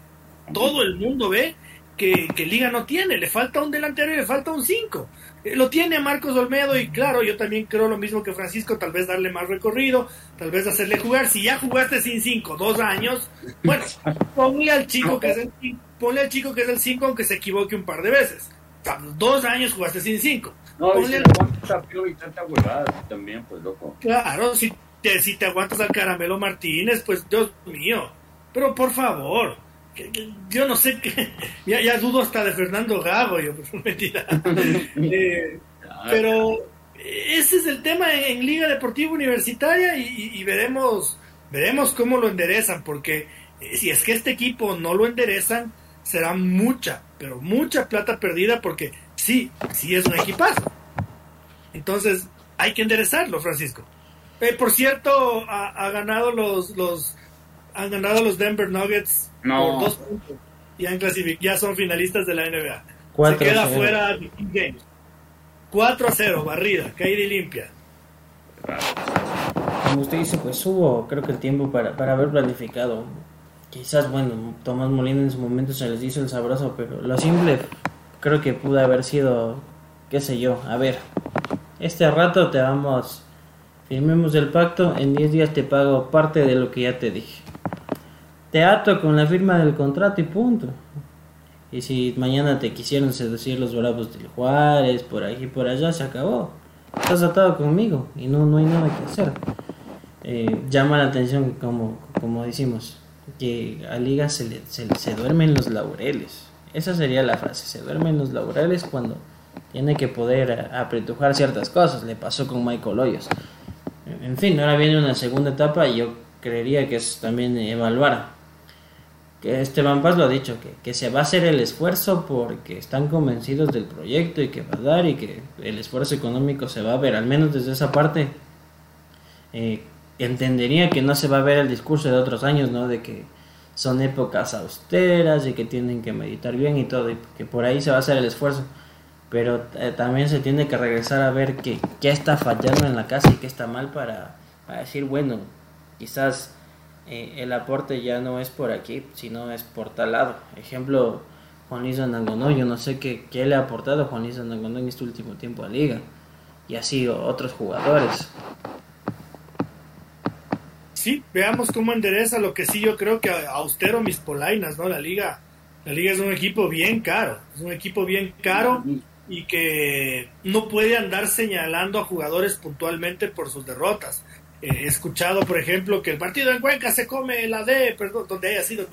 todo el mundo ve que, Liga no tiene. Le falta un delantero y le falta un 5. Eh, lo tiene Marcos Olmedo y claro, yo también creo lo mismo que Francisco, tal vez darle más recorrido, tal vez hacerle jugar. Si ya jugaste sin 5 dos años, bueno, ponle al chico que es el ponle al chico que es el 5 aunque se equivoque un par de veces. Dos años jugaste sin 5. No, ponle al... y tanta huevada también, pues loco. Claro, si te, si te aguantas al Caramelo Martínez, pues Dios mío. Pero por favor, yo no sé qué, ya, dudo hasta de Fernando Gago, yo, mentira. Eh, pero ese es el tema en, Liga Deportiva Universitaria y, veremos, veremos cómo lo enderezan, porque eh, si es que este equipo no lo enderezan, será mucha, pero mucha plata perdida, porque sí, sí es un equipazo. Entonces, hay que enderezarlo, Francisco. Eh, por cierto, ha, ganado los, los, han ganado los Denver Nuggets no. Por dos puntos. Y han ya son finalistas de la NBA. Se queda fuera de Games. 4 a 0, barrida, caída y limpia. Como usted dice, pues hubo, creo que el tiempo para, para haber planificado. Quizás, bueno, Tomás Molina en su momento se les hizo el sabroso, pero lo simple creo que pudo haber sido, qué sé yo, a ver, este rato te vamos firmemos el pacto, en 10 días te pago parte de lo que ya te dije. Te ato con la firma del contrato y punto. Y si mañana te quisieron seducir los bravos del Juárez, por aquí por allá, se acabó. Estás atado conmigo y no, no hay nada que hacer. Eh, llama la atención, como, como decimos, que a Liga se, se, se duermen los laureles. Esa sería la frase, se duermen los laureles cuando tiene que poder apretujar ciertas cosas. Le pasó con Michael Hoyos. En fin, ahora viene una segunda etapa y yo creería que es también evaluar que Esteban Paz lo ha dicho, que, que, se va a hacer el esfuerzo porque están convencidos del proyecto y que va a dar y que el esfuerzo económico se va a ver, al menos desde esa parte. Eh, entendería que no se va a ver el discurso de otros años, ¿no? De que son épocas austeras y que tienen que meditar bien y todo, y que por ahí se va a hacer el esfuerzo. Pero eh, también se tiene que regresar a ver qué está fallando en la casa y qué está mal para, para decir, bueno, quizás eh, el aporte ya no es por aquí, sino es por tal lado. Ejemplo, Juan Luis Anangonó, yo no sé qué, qué, le ha aportado Juan Luis Anangonó en este último tiempo a Liga. Y así otros jugadores. Sí, veamos cómo endereza lo que sí yo creo que austero mis polainas, ¿no? La Liga, la Liga es un equipo bien caro, es un equipo bien caro y que no puede andar señalando a jugadores puntualmente por sus derrotas he escuchado, por ejemplo, que el partido en Cuenca se come la D, perdón, donde haya sido.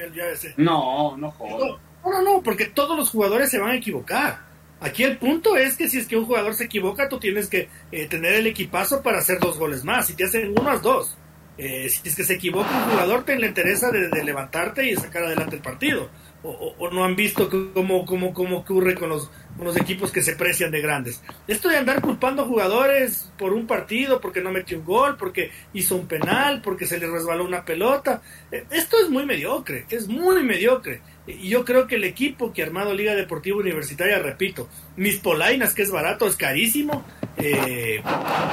No, no joder. No, no, no, porque todos los jugadores se van a equivocar. Aquí el punto es que si es que un jugador se equivoca, tú tienes que eh, tener el equipazo para hacer dos goles más. Si te hacen uno, haz dos. Eh, si es que se equivoca un jugador, te le interesa de, de levantarte y sacar adelante el partido. O, o, o no han visto cómo, cómo, cómo ocurre con los, con los equipos que se precian de grandes. Esto de andar culpando a jugadores por un partido, porque no metió un gol, porque hizo un penal, porque se le resbaló una pelota, eh, esto es muy mediocre, es muy mediocre. Y yo creo que el equipo que ha armado Liga Deportiva Universitaria, repito, mis polainas, que es barato, es carísimo, eh,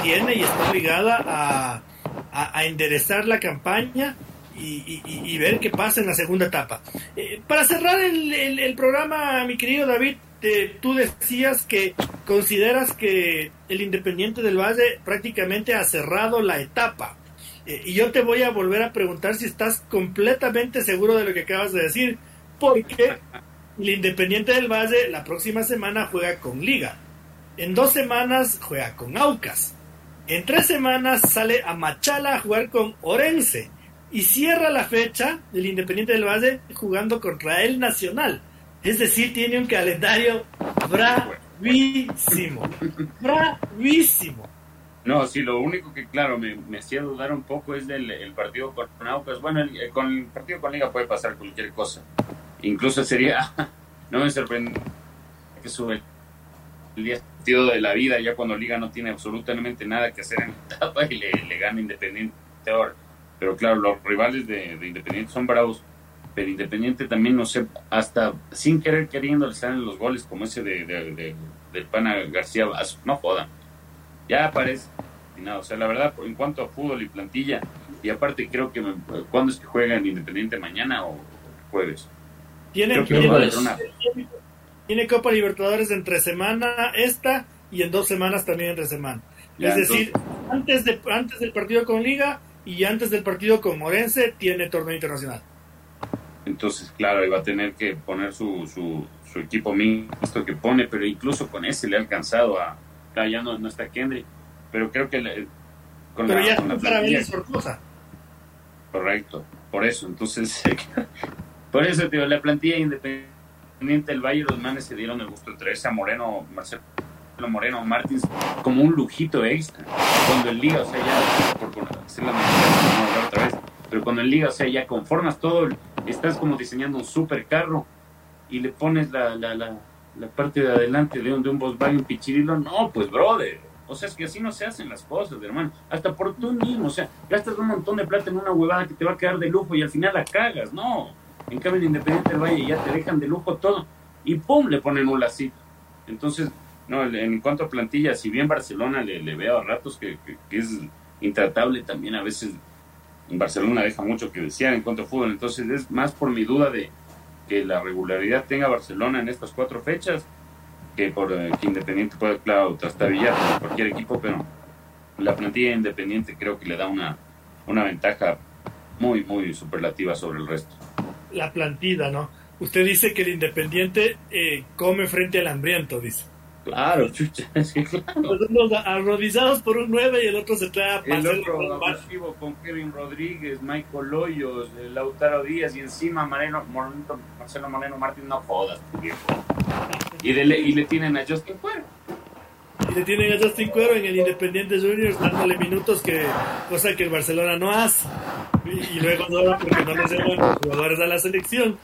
tiene y está obligada a, a, enderezar la campaña y, y, ver qué pasa en la segunda etapa. Eh, para cerrar el, el, programa, mi querido David, tú decías que consideras que el Independiente del Valle prácticamente ha cerrado la etapa. Eh, y yo te voy a volver a preguntar si estás completamente seguro de lo que acabas de decir, porque el Independiente del Valle la próxima semana juega con Liga. En dos semanas juega con Aucas. En tres semanas sale a Machala a jugar con Orense y cierra la fecha del Independiente del Valle jugando contra el Nacional. Es decir, tiene un calendario bravísimo. bravísimo. No, sí, lo único que, claro, me, me hacía dudar un poco es del el partido con. Bueno, el, eh, con el partido con Liga puede pasar cualquier cosa. Incluso sería, no me sorprende que sube el día de la vida, ya cuando Liga no tiene absolutamente nada que hacer en la etapa y le, le gana Independiente ahora. Pero claro, los rivales de, de, Independiente son bravos, pero Independiente también, no sé, hasta sin querer queriendo le salen los goles como ese de, de, de del Pana García, no jodan. Ya aparece. No, o sea, la verdad, en cuanto a fútbol y plantilla, y aparte creo que, me, ¿cuándo es que juegan Independiente? ¿Mañana o jueves? Tiene, tiene, Copa Libertadores entre semana esta y en dos semanas también entre semana. Ya, es decir, entonces... antes, de, antes del partido con Liga y antes del partido con Morense tiene torneo internacional. Entonces, claro, iba a tener que poner su, su, su, equipo mixto que pone, pero incluso con ese le ha alcanzado a... Claro, ya no, no está Kendry, pero creo que le, con pero la, ya con la plantilla, sorpresa. Correcto, por eso, entonces, por eso, tío, la plantilla independiente del Valle, los manes se dieron el gusto de traerse a Moreno, Marcelo Moreno Martins como un lujito extra. Cuando en Liga, o sea, ya, por, por hacer la otra vez, pero cuando en Liga, o sea, ya conformas todo, estás como diseñando un super carro y le pones la, la, la, parte de adelante de un, de un Volkswagen Pichirilo, no, pues brother. O sea, es que así no se hacen las cosas, hermano. Hasta por tú mismo, o sea, gastas un montón de plata en una huevada que te va a quedar de lujo y al final la cagas, no. En cambio, en Independiente del Valle ya te dejan de lujo todo y pum, le ponen un lacito. Entonces, no, en cuanto a plantilla, si bien Barcelona le, veo a ratos que, es intratable, también a veces en Barcelona deja mucho que desear en cuanto a fútbol. Entonces es más por mi duda de que la regularidad tenga Barcelona en estas cuatro fechas que por eh, que Independiente pueda, claro, trastabillar cualquier equipo, pero la plantilla independiente creo que le da una, una ventaja muy, muy superlativa sobre el resto. La plantilla, ¿no? Usted dice que el Independiente eh, come frente al hambriento, dice. Claro, chucha, sí, claro. Los arrodillados por un 9 y el otro se trae a El otro con Kevin Rodríguez, Michael Hoyos, Lautaro Díaz y encima Mareno, Moreno, Marcelo Moreno Martín, no jodas, viejo. Y, de le, y le tienen a Justin Cuero. Y le tienen a Justin Cuero en el Independiente Juniors dándole minutos, que cosa que el Barcelona no hace. Y, y luego no, porque no les llevan los jugadores a la selección.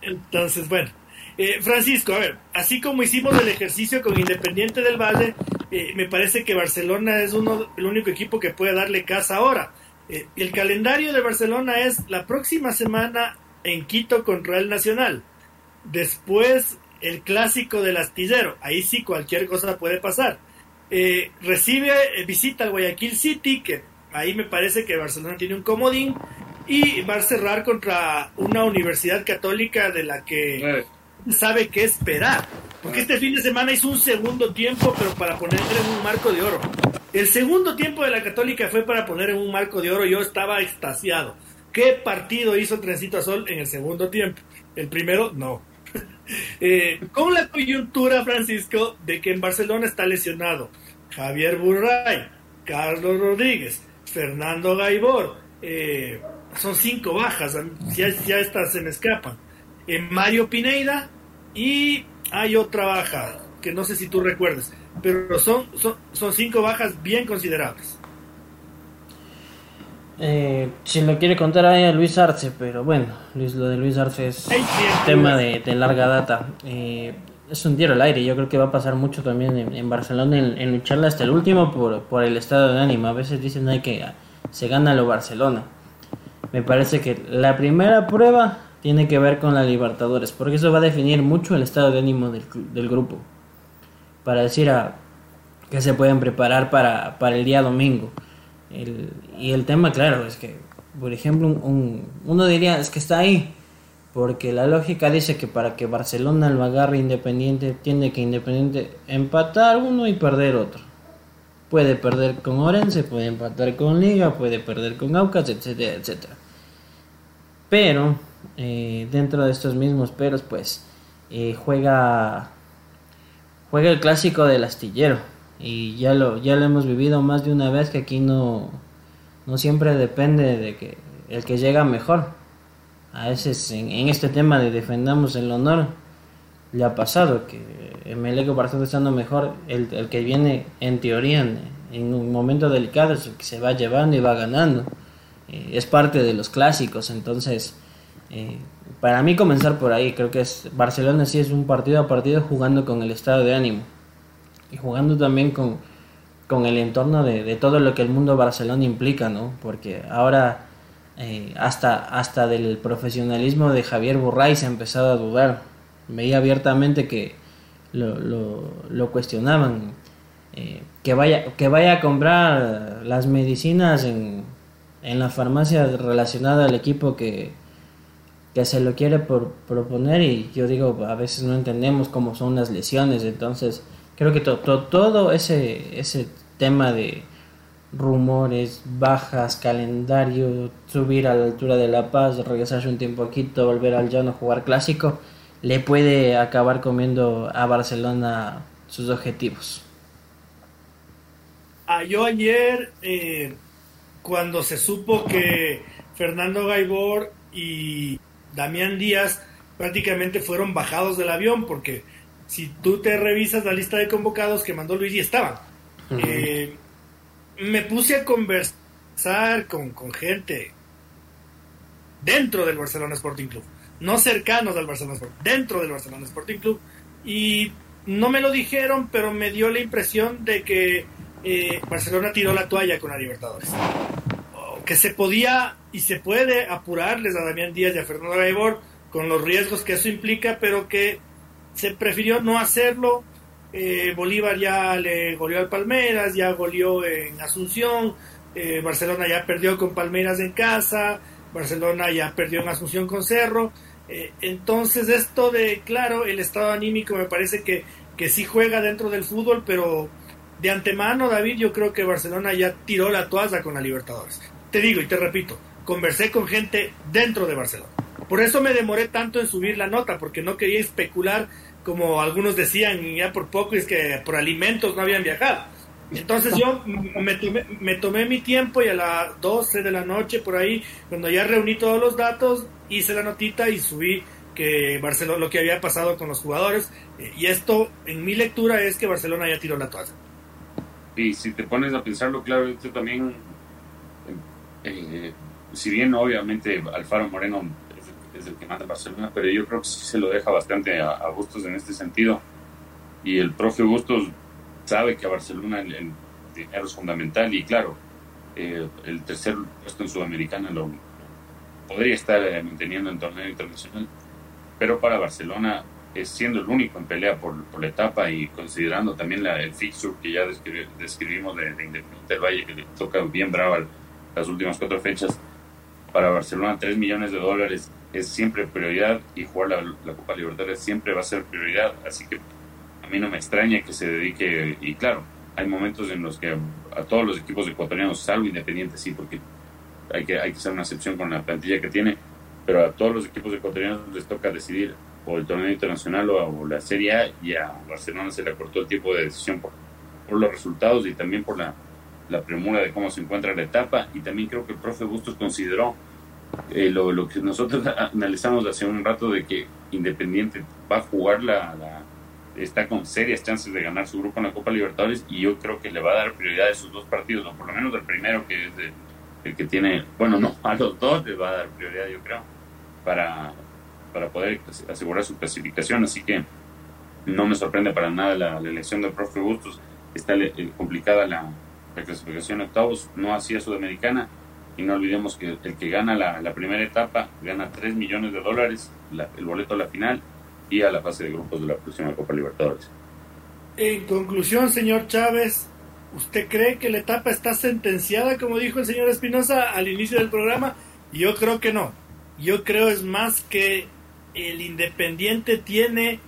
Entonces, bueno. Eh, Francisco, a ver, así como hicimos el ejercicio con Independiente del Valle, eh, me parece que Barcelona es uno, el único equipo que puede darle casa ahora. Eh, el calendario de Barcelona es la próxima semana en Quito con Real Nacional. Después el clásico del astillero. Ahí sí cualquier cosa puede pasar. Eh, recibe, eh, visita al Guayaquil City, que ahí me parece que Barcelona tiene un comodín. Y va a cerrar contra una universidad católica de la que sabe qué esperar. Porque este fin de semana hizo un segundo tiempo, pero para poner en un marco de oro. El segundo tiempo de la Católica fue para poner en un marco de oro. Yo estaba extasiado. ¿Qué partido hizo Trencito Azul en el segundo tiempo? El primero, no. eh, con la coyuntura, Francisco, de que en Barcelona está lesionado Javier Burray, Carlos Rodríguez, Fernando Gaibor. Eh, son cinco bajas, ya, ya estas se me escapan. Eh, Mario Pineida y hay otra baja que no sé si tú recuerdas, pero son, son, son cinco bajas bien considerables. Eh, si lo quiere contar ahí a Luis Arce, pero bueno, Luis, lo de Luis Arce es tema de, de, larga data. Eh, es un tiro al aire, yo creo que va a pasar mucho también en, en Barcelona en, en, lucharla hasta el último por, por el estado de ánimo. A veces dicen hay que se gana lo Barcelona. Me parece que la primera prueba tiene que ver con la Libertadores, porque eso va a definir mucho el estado de ánimo del, del grupo. Para decir a que se pueden preparar para, el día domingo. Y el tema, claro, es que, por ejemplo, un, un, uno diría, es que está ahí, porque la lógica dice que para que Barcelona lo agarre Independiente, tiene que Independiente empatar uno y perder otro. Puede perder con Orense, puede empatar con Liga, puede perder con Aucas, etcétera, etcétera. Pero, eh, dentro de estos mismos peros, pues, eh, juega, juega el clásico del astillero. Y ya lo ya lo hemos vivido más de una vez que aquí no no siempre depende de que el que llega mejor. A veces en, este tema de defendamos el honor le ha pasado que Emelec o Barcelona estando mejor el, el, que viene en teoría en, en, un momento delicado es el que se va llevando y va ganando. Eh, es parte de los clásicos entonces eh, para mí comenzar por ahí creo que es Barcelona sí es un partido a partido jugando con el estado de ánimo y jugando también con, con el entorno de, todo lo que el mundo Barcelona implica, ¿no? Porque ahora eh, hasta, hasta del profesionalismo de Javier Burray se ha empezado a dudar. Veía abiertamente que lo cuestionaban. Eh, que, vaya, que vaya a comprar las medicinas en, en la farmacia relacionada al equipo que, que se lo quiere por, proponer y yo digo, a veces no entendemos cómo son las lesiones, entonces creo que to, to, todo ese, ese tema de rumores, bajas, calendario, subir a la altura de La Paz, regresarse un tiempo volver al llano, jugar clásico, le puede acabar comiendo a Barcelona sus objetivos. Ah, yo ayer, eh, cuando se supo que Fernando Gaibor y Damián Díaz prácticamente fueron bajados del avión, porque si tú te revisas la lista de convocados que mandó Luis y estaban. Uh -huh. eh, me puse a conversar con, con, gente dentro del Barcelona Sporting Club, no cercanos al Barcelona Sporting, dentro del Barcelona Sporting Club, y no me lo dijeron, pero me dio la impresión de que eh, Barcelona tiró la toalla con la Libertadores. Que se podía y se puede apurarles a Damián Díaz y a Fernando Gaibor con los riesgos que eso implica, pero que se prefirió no hacerlo. Eh, Bolívar ya le goleó al Palmeiras, ya goleó en Asunción, eh, Barcelona ya perdió con Palmeiras en casa, Barcelona ya perdió en Asunción con Cerro. Eh, entonces esto de, claro, el estado anímico me parece que, que sí juega dentro del fútbol, pero de antemano, David, yo creo que Barcelona ya tiró la toalla con la Libertadores. Te digo y te repito, conversé con gente dentro de Barcelona. Por eso me demoré tanto en subir la nota, porque no quería especular como algunos decían ya por poco, es que por alimentos no habían viajado. Entonces yo me tomé, me tomé mi tiempo y a las 12 de la noche por ahí, cuando ya reuní todos los datos, hice la notita y subí que Barcelona lo que había pasado con los jugadores eh, y esto en mi lectura es que Barcelona ya tiró la toalla. Y si te pones a pensarlo, claro, esto también, eh, eh, si bien obviamente Alfaro Moreno es, el que manda Barcelona, pero yo creo que sí se lo deja bastante a, a Bustos en este sentido. Y el profe Bustos sabe que a Barcelona el, dinero es fundamental y claro, el tercer puesto en Sudamericana lo podría estar manteniendo en torneo internacional pero para Barcelona, es siendo el único en pelea por, la etapa y considerando también la, el fixture que ya describimos de, Independiente del Valle, que le toca bien brava las últimas cuatro fechas, para Barcelona 3 millones de dólares es siempre prioridad y jugar la, Copa Libertadores siempre va a ser prioridad, así que a mí no me extraña que se dedique, y claro, hay momentos en los que a todos los equipos ecuatorianos, salvo Independiente, sí, porque hay que, hay que hacer una excepción con la plantilla que tiene, pero a todos los equipos ecuatorianos les toca decidir o el torneo internacional o, la Serie A y a Barcelona se le acortó el tiempo de decisión por, por los resultados y también por la, la, premura de cómo se encuentra la etapa y también creo que el profe Bustos consideró eh, lo, lo, que nosotros analizamos hace un rato de que Independiente va a jugar la, está con serias chances de ganar su grupo en la Copa Libertadores y yo creo que le va a dar prioridad a esos dos partidos o por lo menos el primero que es el que tiene bueno no a los dos le va a dar prioridad yo creo para, para poder asegurar su clasificación. Así que no me sorprende para nada la, elección del profe Bustos. Está complicada la, clasificación de octavos, no hacía Sudamericana. Y no olvidemos que el que gana la, primera etapa gana 3 millones de dólares, el boleto a la final y a la fase de grupos de la próxima Copa Libertadores. En conclusión, señor Chávez, ¿usted cree que la etapa está sentenciada, como dijo el señor Espinosa al inicio del programa? Yo creo que no yo creo es más que el Independiente tiene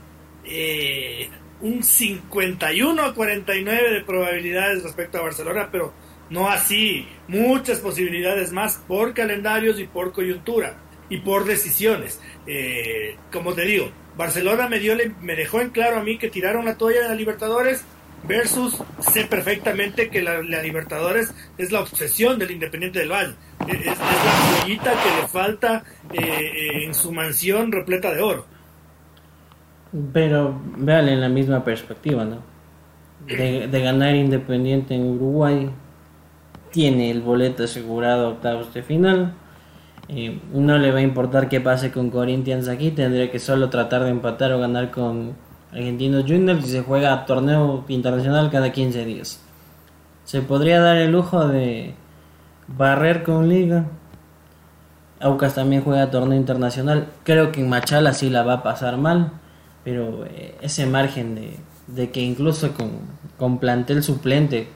eh, un 51 a 49 de probabilidades respecto a Barcelona, pero no así, muchas posibilidades más por calendarios y por coyuntura y por decisiones. Eh, como te digo, Barcelona me, dio, me dejó en claro a mí que tiraron la toalla de la Libertadores versus sé perfectamente que la, Libertadores es la obsesión del Independiente del Valle. Es, la joyita que le falta eh, eh, en su mansión repleta de oro. Pero véale en la misma perspectiva, ¿no? De, ganar Independiente en Uruguay, tiene el boleto asegurado a octavos de final. Eh, no le va a importar qué pase con Corinthians aquí, tendría que solo tratar de empatar o ganar con Argentinos Juniors y se juega torneo internacional cada 15 días. Se podría dar el lujo de barrer con liga. Aucas también juega torneo internacional. Creo que en Machala sí la va a pasar mal. Pero eh, ese margen de, de, que incluso con, con plantel suplente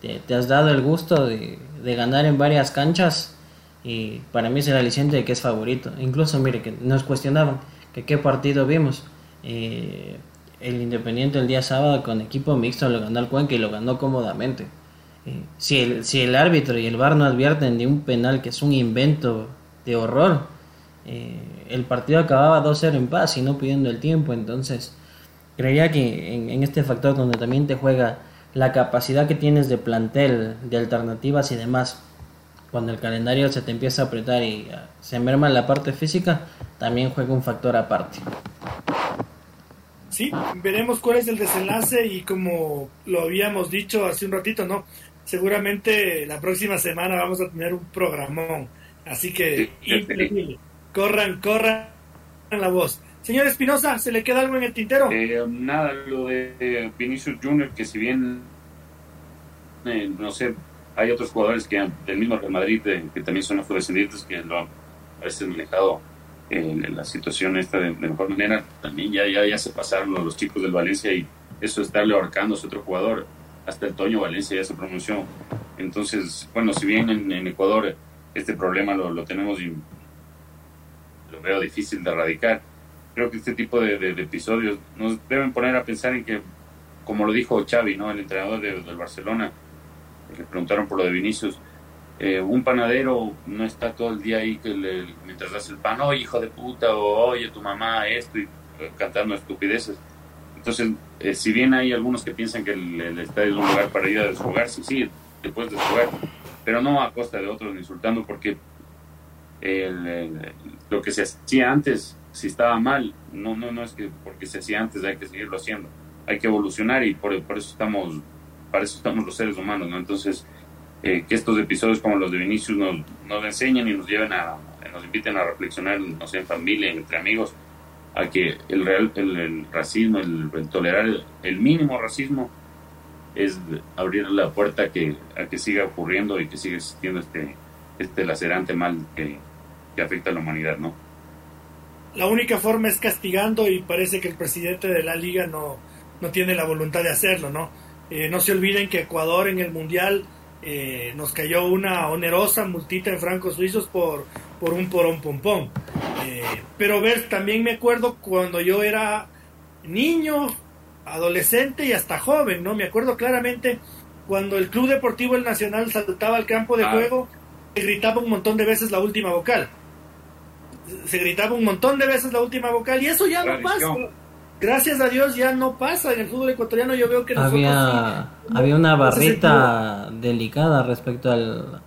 te, has dado el gusto de, de, ganar en varias canchas. Y para mí es el aliciente de que es favorito. Incluso, mire, que nos cuestionaban que qué partido vimos. Eh, el Independiente el día sábado con equipo mixto lo ganó el Cuenca y lo ganó cómodamente. Eh, si, el, si el árbitro y el VAR no advierten de un penal que es un invento de horror, eh, el partido acababa 2-0 en paz y no pidiendo el tiempo. Entonces, creía que en, este factor donde también te juega la capacidad que tienes de plantel, de alternativas y demás, cuando el calendario se te empieza a apretar y ah, se merma la parte física, también juega un factor aparte sí, veremos cuál es el desenlace y como lo habíamos dicho hace un ratito, ¿no? Seguramente la próxima semana vamos a tener un programón. Así que, Corran, corran la voz. Señor Espinosa, ¿se le queda algo en el tintero? Eh, nada, lo de Vinicius Junior, que si bien, eh, no sé, hay otros jugadores que del mismo Real Madrid eh, que también son afrodescendientes que lo han a veces manejado en la situación esta de, mejor manera, también ya, ya, ya se pasaron los, chicos del Valencia y eso estarle ahorcando a otro jugador, hasta el Toño Valencia ya se pronunció. Entonces, bueno, si bien en, Ecuador este problema lo, lo, tenemos lo veo difícil de erradicar, creo que este tipo de, de, episodios nos deben poner a pensar en que como lo dijo Xavi, ¿no? el entrenador del Barcelona, le preguntaron por lo de Vinicius, eh, un panadero no está todo el día ahí que le, mientras hace el pan, oye hijo de puta, o oye tu mamá, esto, y cantando estupideces. Entonces, eh, si bien hay algunos que piensan que el, estadio es un lugar para ir a desfogarse, sí, te puedes desfogar, pero no a costa de otros, insultando, porque lo que se hacía antes, si estaba mal, no, no, no es que porque se hacía antes hay que seguirlo haciendo, hay que evolucionar y por, por eso estamos, para eso estamos los seres humanos, ¿no? Entonces, eh, que estos episodios como los de Vinicius nos, nos enseñen y nos lleven a, nos inviten a reflexionar, no sé, en familia, entre amigos, a que el real, el, racismo, el, tolerar el, mínimo racismo es abrir la puerta a que, a que siga ocurriendo y que siga existiendo este, este lacerante mal que, que afecta a la humanidad, ¿no? La única forma es castigando y parece que el presidente de la liga no, no tiene la voluntad de hacerlo, ¿no? Eh, no se olviden que Ecuador en el Mundial eh, nos cayó una onerosa multita en francos suizos por, por un porón pompón. Eh, pero ver, también me acuerdo cuando yo era niño, adolescente y hasta joven, ¿no? Me acuerdo claramente cuando el Club Deportivo El Nacional saltaba al campo de ah. juego, se gritaba un montón de veces la última vocal. Se gritaba un montón de veces la última vocal y eso ya no pasa gracias a Dios ya no pasa en el fútbol ecuatoriano. Yo veo que había, había una barrita delicada respecto al,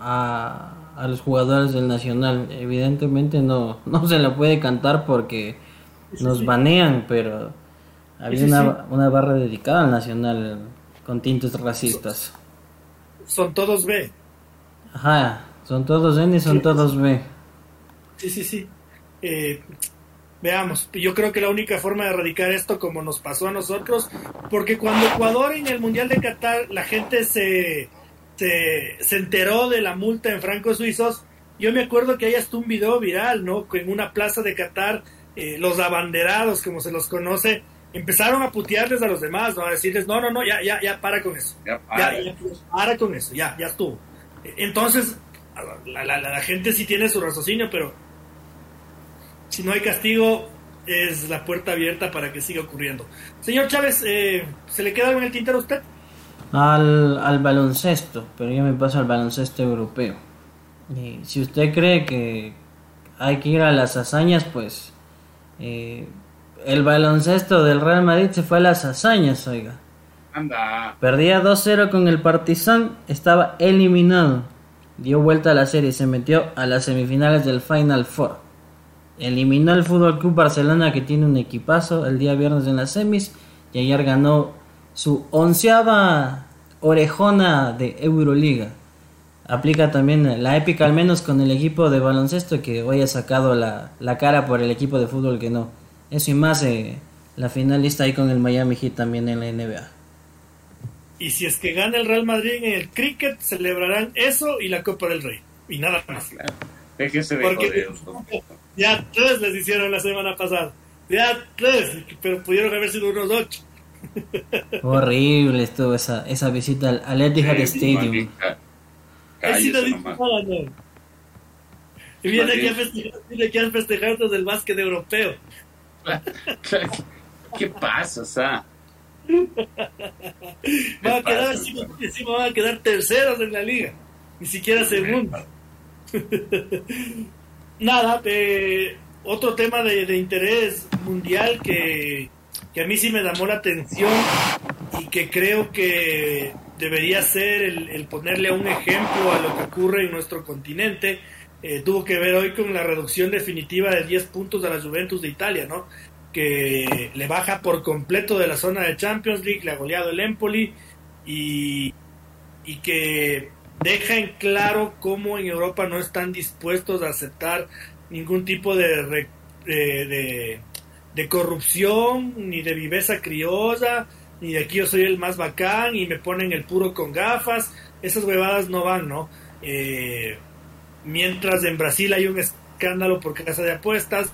a, los jugadores del Nacional. Evidentemente no, no se la puede cantar porque nos banean, pero había una, una barra dedicada al Nacional con tintes racistas. Son todos B. Ajá, son todos N y son todos B. Sí, sí, sí. Eh, Veamos, yo creo que la única forma de erradicar esto como nos pasó a nosotros, porque cuando Ecuador en el Mundial de Qatar la gente se, se, enteró de la multa en francos suizos, yo me acuerdo que hay hasta un video viral, ¿no? En una plaza de Qatar, eh, los abanderados, como se los conoce, empezaron a putearles a los demás, ¿no? A decirles, no, no, no, ya, ya, ya, para con eso. Ya, para. con eso, ya, ya estuvo. Entonces, la, la, la gente sí tiene su raciocinio, pero si no hay castigo, es la puerta abierta para que siga ocurriendo. Señor Chávez, eh, ¿se le queda algo en el tintero a usted? Al, al baloncesto, pero yo me paso al baloncesto europeo. Y si usted cree que hay que ir a las hazañas, pues eh, el baloncesto del Real Madrid se fue a las hazañas, oiga. Anda. Perdía 2-0 con el Partizan, estaba eliminado. Dio vuelta a la serie y se metió a las semifinales del Final Four. Eliminó al Fútbol Club Barcelona que tiene un equipazo el día viernes en las semis y ayer ganó su onceava orejona de Euroliga. Aplica también la épica al menos con el equipo de baloncesto que hoy ha sacado la, cara por el equipo de fútbol que no. Eso y más eh, la finalista ahí con el Miami Heat también en la NBA. Y si es que gana el Real Madrid en el cricket, celebrarán eso y la Copa del Rey. Y nada más. Déjese de Porque ya tres les hicieron la semana pasada. Ya tres, pero pudieron haber sido unos ocho. Horrible estuvo esa, esa visita al, al Etihad Stadium. Y viene aquí, a festejar, viene aquí a festejar desde el básquet europeo. ¿Qué pasa, sa? Van a quedar encima, van a quedar terceros en la liga, ni siquiera segundos. Nada, eh, otro tema de, interés mundial que, a mí sí me llamó la atención y que creo que debería ser el, ponerle un ejemplo a lo que ocurre en nuestro continente. Eh, tuvo que ver hoy con la reducción definitiva de 10 puntos de la Juventus de Italia, ¿no? Que le baja por completo de la zona de Champions League, le ha goleado el Empoli y, y que deja en claro cómo en Europa no están dispuestos a aceptar ningún tipo de, de, de, corrupción, ni de viveza criolla, ni de aquí yo soy el más bacán y me ponen el puro con gafas. Esas huevadas no van, ¿no? Eh, mientras en Brasil hay un escándalo por casa de apuestas,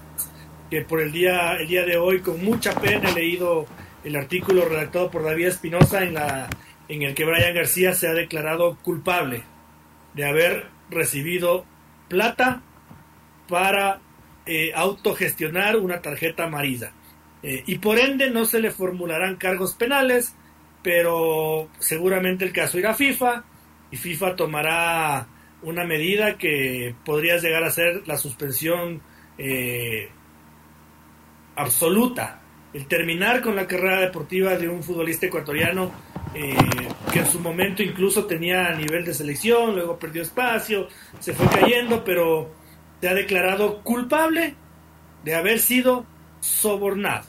que por el día, el día de hoy con mucha pena he leído el artículo redactado por David Espinosa en la en el que Brian García se ha declarado culpable de haber recibido plata para eh, autogestionar una tarjeta amarilla. y por ende no se le formularán cargos penales, pero seguramente el caso irá a FIFA y FIFA tomará una medida que podría llegar a ser la suspensión eh, absoluta, el terminar con la carrera deportiva de un futbolista ecuatoriano eh, que en su momento incluso tenía nivel de selección, luego perdió espacio, se fue cayendo, pero se ha declarado culpable de haber sido sobornado.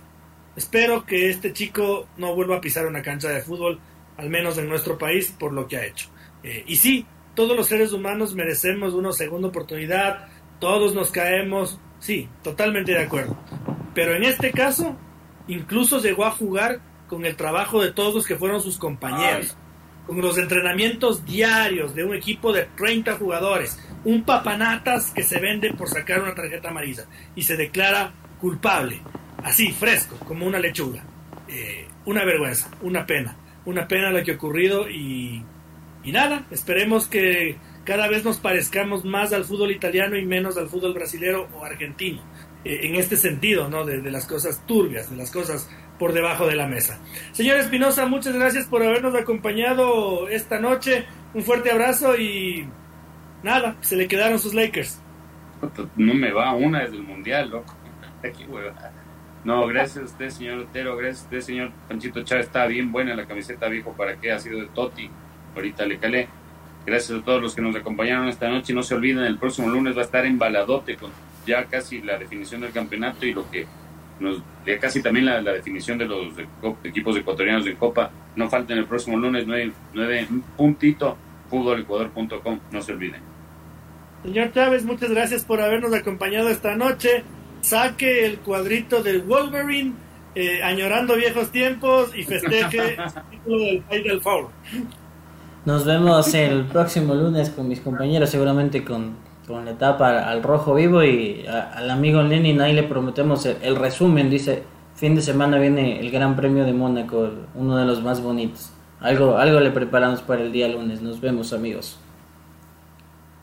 Espero que este chico no vuelva a pisar una cancha de fútbol, al menos en nuestro país, por lo que ha hecho. Eh, y sí, todos los seres humanos merecemos una segunda oportunidad, todos nos caemos, sí, totalmente de acuerdo. Pero en este caso, incluso llegó a jugar con el trabajo de todos los que fueron sus compañeros, con los entrenamientos diarios de un equipo de 30 jugadores, un papanatas que se vende por sacar una tarjeta amarilla y se declara culpable, así, fresco, como una lechuga. Eh, una vergüenza, una pena, una pena lo que ha ocurrido y y nada, esperemos que cada vez nos parezcamos más al fútbol italiano y menos al fútbol brasilero o argentino. Eh, en este sentido, ¿no? De, las cosas turbias, de las cosas por debajo de la mesa. Señor Espinosa, muchas gracias por habernos acompañado esta noche. Un fuerte abrazo y nada, se le quedaron sus Lakers. No me va una desde el Mundial, loco. No, gracias a usted, señor Otero. Gracias a usted, señor Panchito Chávez. Está bien buena la camiseta, viejo, para qué ha sido de Totti ahorita le calé. Gracias a todos los que nos acompañaron esta noche. No se olviden, el próximo lunes va a estar embaladote con ya casi la definición del campeonato y lo que nos, ya casi también la, definición de los equipos ecuatorianos de Copa. No falten el próximo lunes, 9, 9 puntito, fútbolecuador.com, no se olviden. Señor Chávez, muchas gracias por habernos acompañado esta noche. Saque el cuadrito del Wolverine, eh, añorando viejos tiempos y festeje el título del Final Four. Nos vemos el próximo lunes con mis compañeros, seguramente con, la etapa al rojo vivo y al amigo Lenin ahí le prometemos el, resumen, dice, fin de semana viene el Gran Premio de Mónaco, uno de los más bonitos. Algo, algo le preparamos para el día lunes, nos vemos amigos.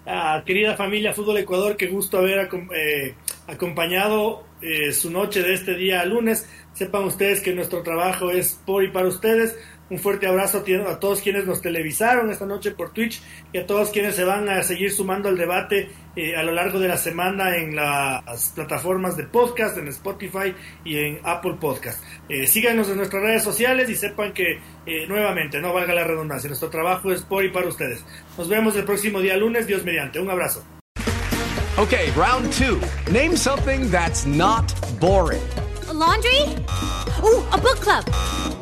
Ah, querida familia Fútbol Ecuador, qué gusto haber eh, acompañado eh, su noche de este día lunes. Sepan ustedes que nuestro trabajo es por y para ustedes. Un fuerte abrazo a todos quienes nos televisaron esta noche por Twitch y a todos quienes se van a seguir sumando al debate eh, a lo largo de la semana en las plataformas de podcast, en Spotify y en Apple Podcast. Eh, síganos en nuestras redes sociales y sepan que eh, nuevamente, no valga la redundancia, nuestro trabajo es por y para ustedes. Nos vemos el próximo día lunes, Dios mediante. Un abrazo. Okay, round two. Name something that's not boring. laundry? Ooh, a book club.